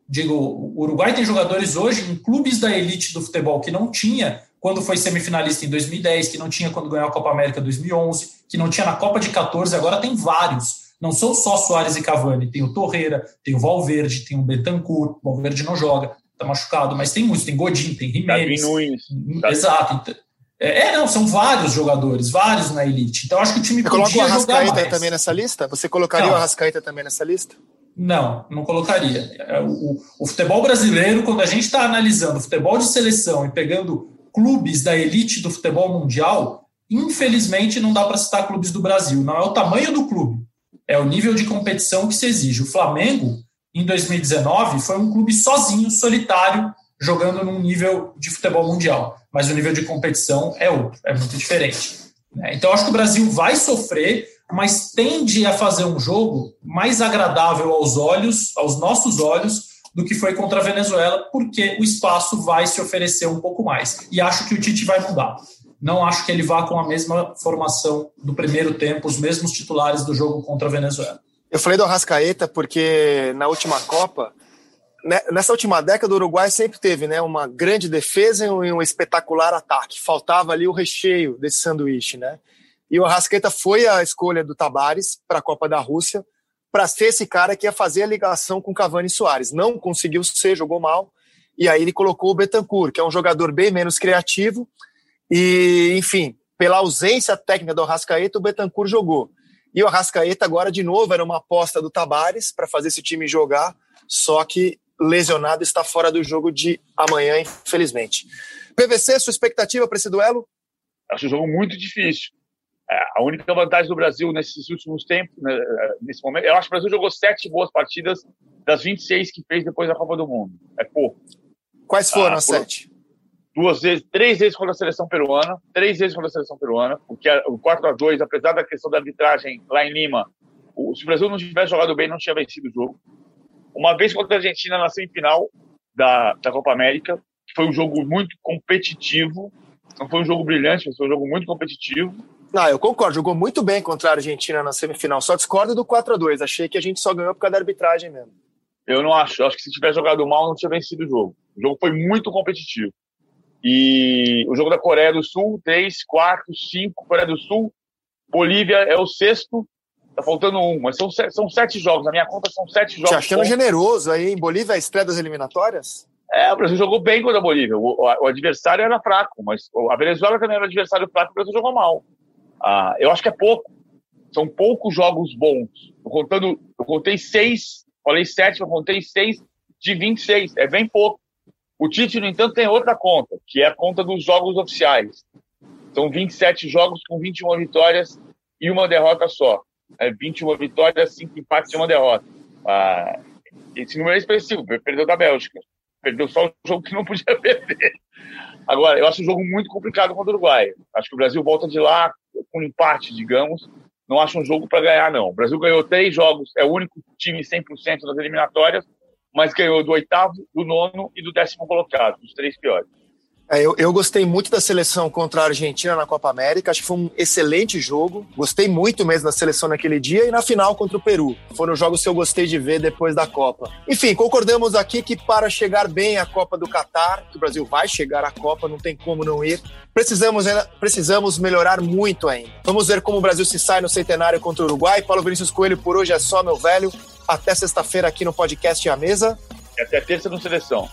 Digo, o Uruguai tem jogadores hoje em clubes da elite do futebol que não tinha quando foi semifinalista em 2010, que não tinha quando ganhou a Copa América 2011, que não tinha na Copa de 14, agora tem vários. Não são só Soares e Cavani, tem o Torreira, tem o Valverde, tem o Betancourt, o Valverde não joga, tá machucado, mas tem muitos, tem Godin, tem Jiménez. Exato. É, é, não, são vários jogadores, vários na elite. Então acho que o time Você podia coloca o Arrascaeta também nessa lista? Você colocaria não. o Arrascaeta também nessa lista? Não, não colocaria. É, o, o futebol brasileiro, quando a gente está analisando futebol de seleção e pegando clubes da elite do futebol mundial, infelizmente não dá para citar clubes do Brasil. Não é o tamanho do clube, é o nível de competição que se exige. O Flamengo, em 2019, foi um clube sozinho, solitário, jogando num nível de futebol mundial. Mas o nível de competição é outro, é muito diferente. Né? Então, acho que o Brasil vai sofrer, mas tende a fazer um jogo mais agradável aos olhos, aos nossos olhos, do que foi contra a Venezuela, porque o espaço vai se oferecer um pouco mais. E acho que o Tite vai mudar. Não acho que ele vá com a mesma formação do primeiro tempo, os mesmos titulares do jogo contra a Venezuela. Eu falei do Arrascaeta porque na última Copa, né, nessa última década, o Uruguai sempre teve né, uma grande defesa e um espetacular ataque. Faltava ali o recheio desse sanduíche. Né? E o Arrascaeta foi a escolha do Tabares para a Copa da Rússia para ser esse cara que ia fazer a ligação com Cavani e Soares. Não conseguiu ser, jogou mal. E aí ele colocou o Betancourt, que é um jogador bem menos criativo. E, enfim, pela ausência técnica do Arrascaeta, o Betancourt jogou. E o Arrascaeta agora, de novo, era uma aposta do Tabares para fazer esse time jogar, só que lesionado está fora do jogo de amanhã, infelizmente. PVC, sua expectativa para esse duelo? Acho um jogo muito difícil. É, a única vantagem do Brasil nesses últimos tempos, né, é, nesse momento, eu acho que o Brasil jogou sete boas partidas das 26 que fez depois da Copa do Mundo. É pouco. Quais foram ah, as sete? Duas vezes, três vezes contra a seleção peruana, três vezes contra a seleção peruana, porque o 4 a 2 apesar da questão da arbitragem lá em Lima, o, se o Brasil não tivesse jogado bem, não tinha vencido o jogo. Uma vez contra a Argentina na semifinal da, da Copa América, que foi um jogo muito competitivo, não foi um jogo brilhante, mas foi um jogo muito competitivo não, eu concordo. Jogou muito bem contra a Argentina na semifinal. Só discordo do 4 a 2 Achei que a gente só ganhou por causa da arbitragem mesmo. Eu não acho. Eu acho que se tivesse jogado mal, não tinha vencido o jogo. O jogo foi muito competitivo. E o jogo da Coreia do Sul, 3, 4, 5, Coreia do Sul. Bolívia é o sexto. Tá faltando um, mas são, são sete jogos. Na minha conta são sete jogos. Te achando generoso aí, em Bolívia, a estreia das eliminatórias? É, o Brasil jogou bem contra a Bolívia. O, o, o adversário era fraco, mas a Venezuela também era adversário fraco, o Brasil jogou mal. Ah, eu acho que é pouco. São poucos jogos bons. Eu, contando, eu contei seis, falei sete, eu contei seis de 26. É bem pouco. O Tite, no entanto, tem outra conta, que é a conta dos jogos oficiais. São 27 jogos com 21 vitórias e uma derrota só. É 21 vitórias, 5 empates e uma derrota. Ah, esse número é expressivo. Perdeu da Bélgica. Perdeu só o jogo que não podia perder. Agora, eu acho o jogo muito complicado contra o Uruguai. Acho que o Brasil volta de lá com um empate, digamos. Não acho um jogo para ganhar, não. O Brasil ganhou três jogos, é o único time 100% das eliminatórias, mas ganhou do oitavo, do nono e do décimo colocado, os três piores. É, eu, eu, gostei muito da seleção contra a Argentina na Copa América. Acho que foi um excelente jogo. Gostei muito mesmo da seleção naquele dia e na final contra o Peru. Foram os jogos que eu gostei de ver depois da Copa. Enfim, concordamos aqui que para chegar bem à Copa do Catar, que o Brasil vai chegar à Copa, não tem como não ir, precisamos, precisamos melhorar muito ainda. Vamos ver como o Brasil se sai no centenário contra o Uruguai. Paulo Vinícius Coelho, por hoje é só, meu velho. Até sexta-feira aqui no podcast A Mesa. E até terça no Seleção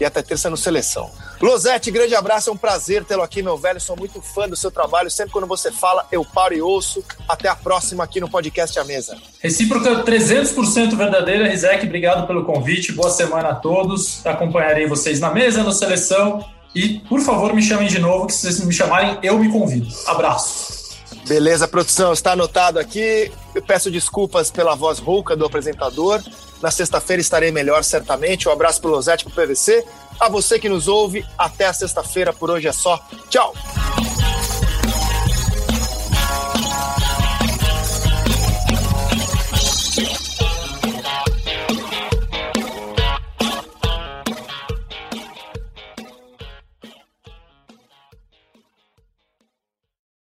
e até terça no Seleção. Losete, grande abraço, é um prazer tê-lo aqui, meu velho. Sou muito fã do seu trabalho. Sempre quando você fala, eu paro e ouço. Até a próxima aqui no podcast A Mesa. Recíproca 300% verdadeira, Rizek. Obrigado pelo convite. Boa semana a todos. Acompanharei vocês na mesa, no Seleção. E, por favor, me chamem de novo, que se vocês me chamarem, eu me convido. Abraço. Beleza, produção, está anotado aqui. Eu peço desculpas pela voz rouca do apresentador. Na sexta-feira estarei melhor, certamente. Um abraço para o Losete, para o PVC. A você que nos ouve, até a sexta-feira. Por hoje é só. Tchau!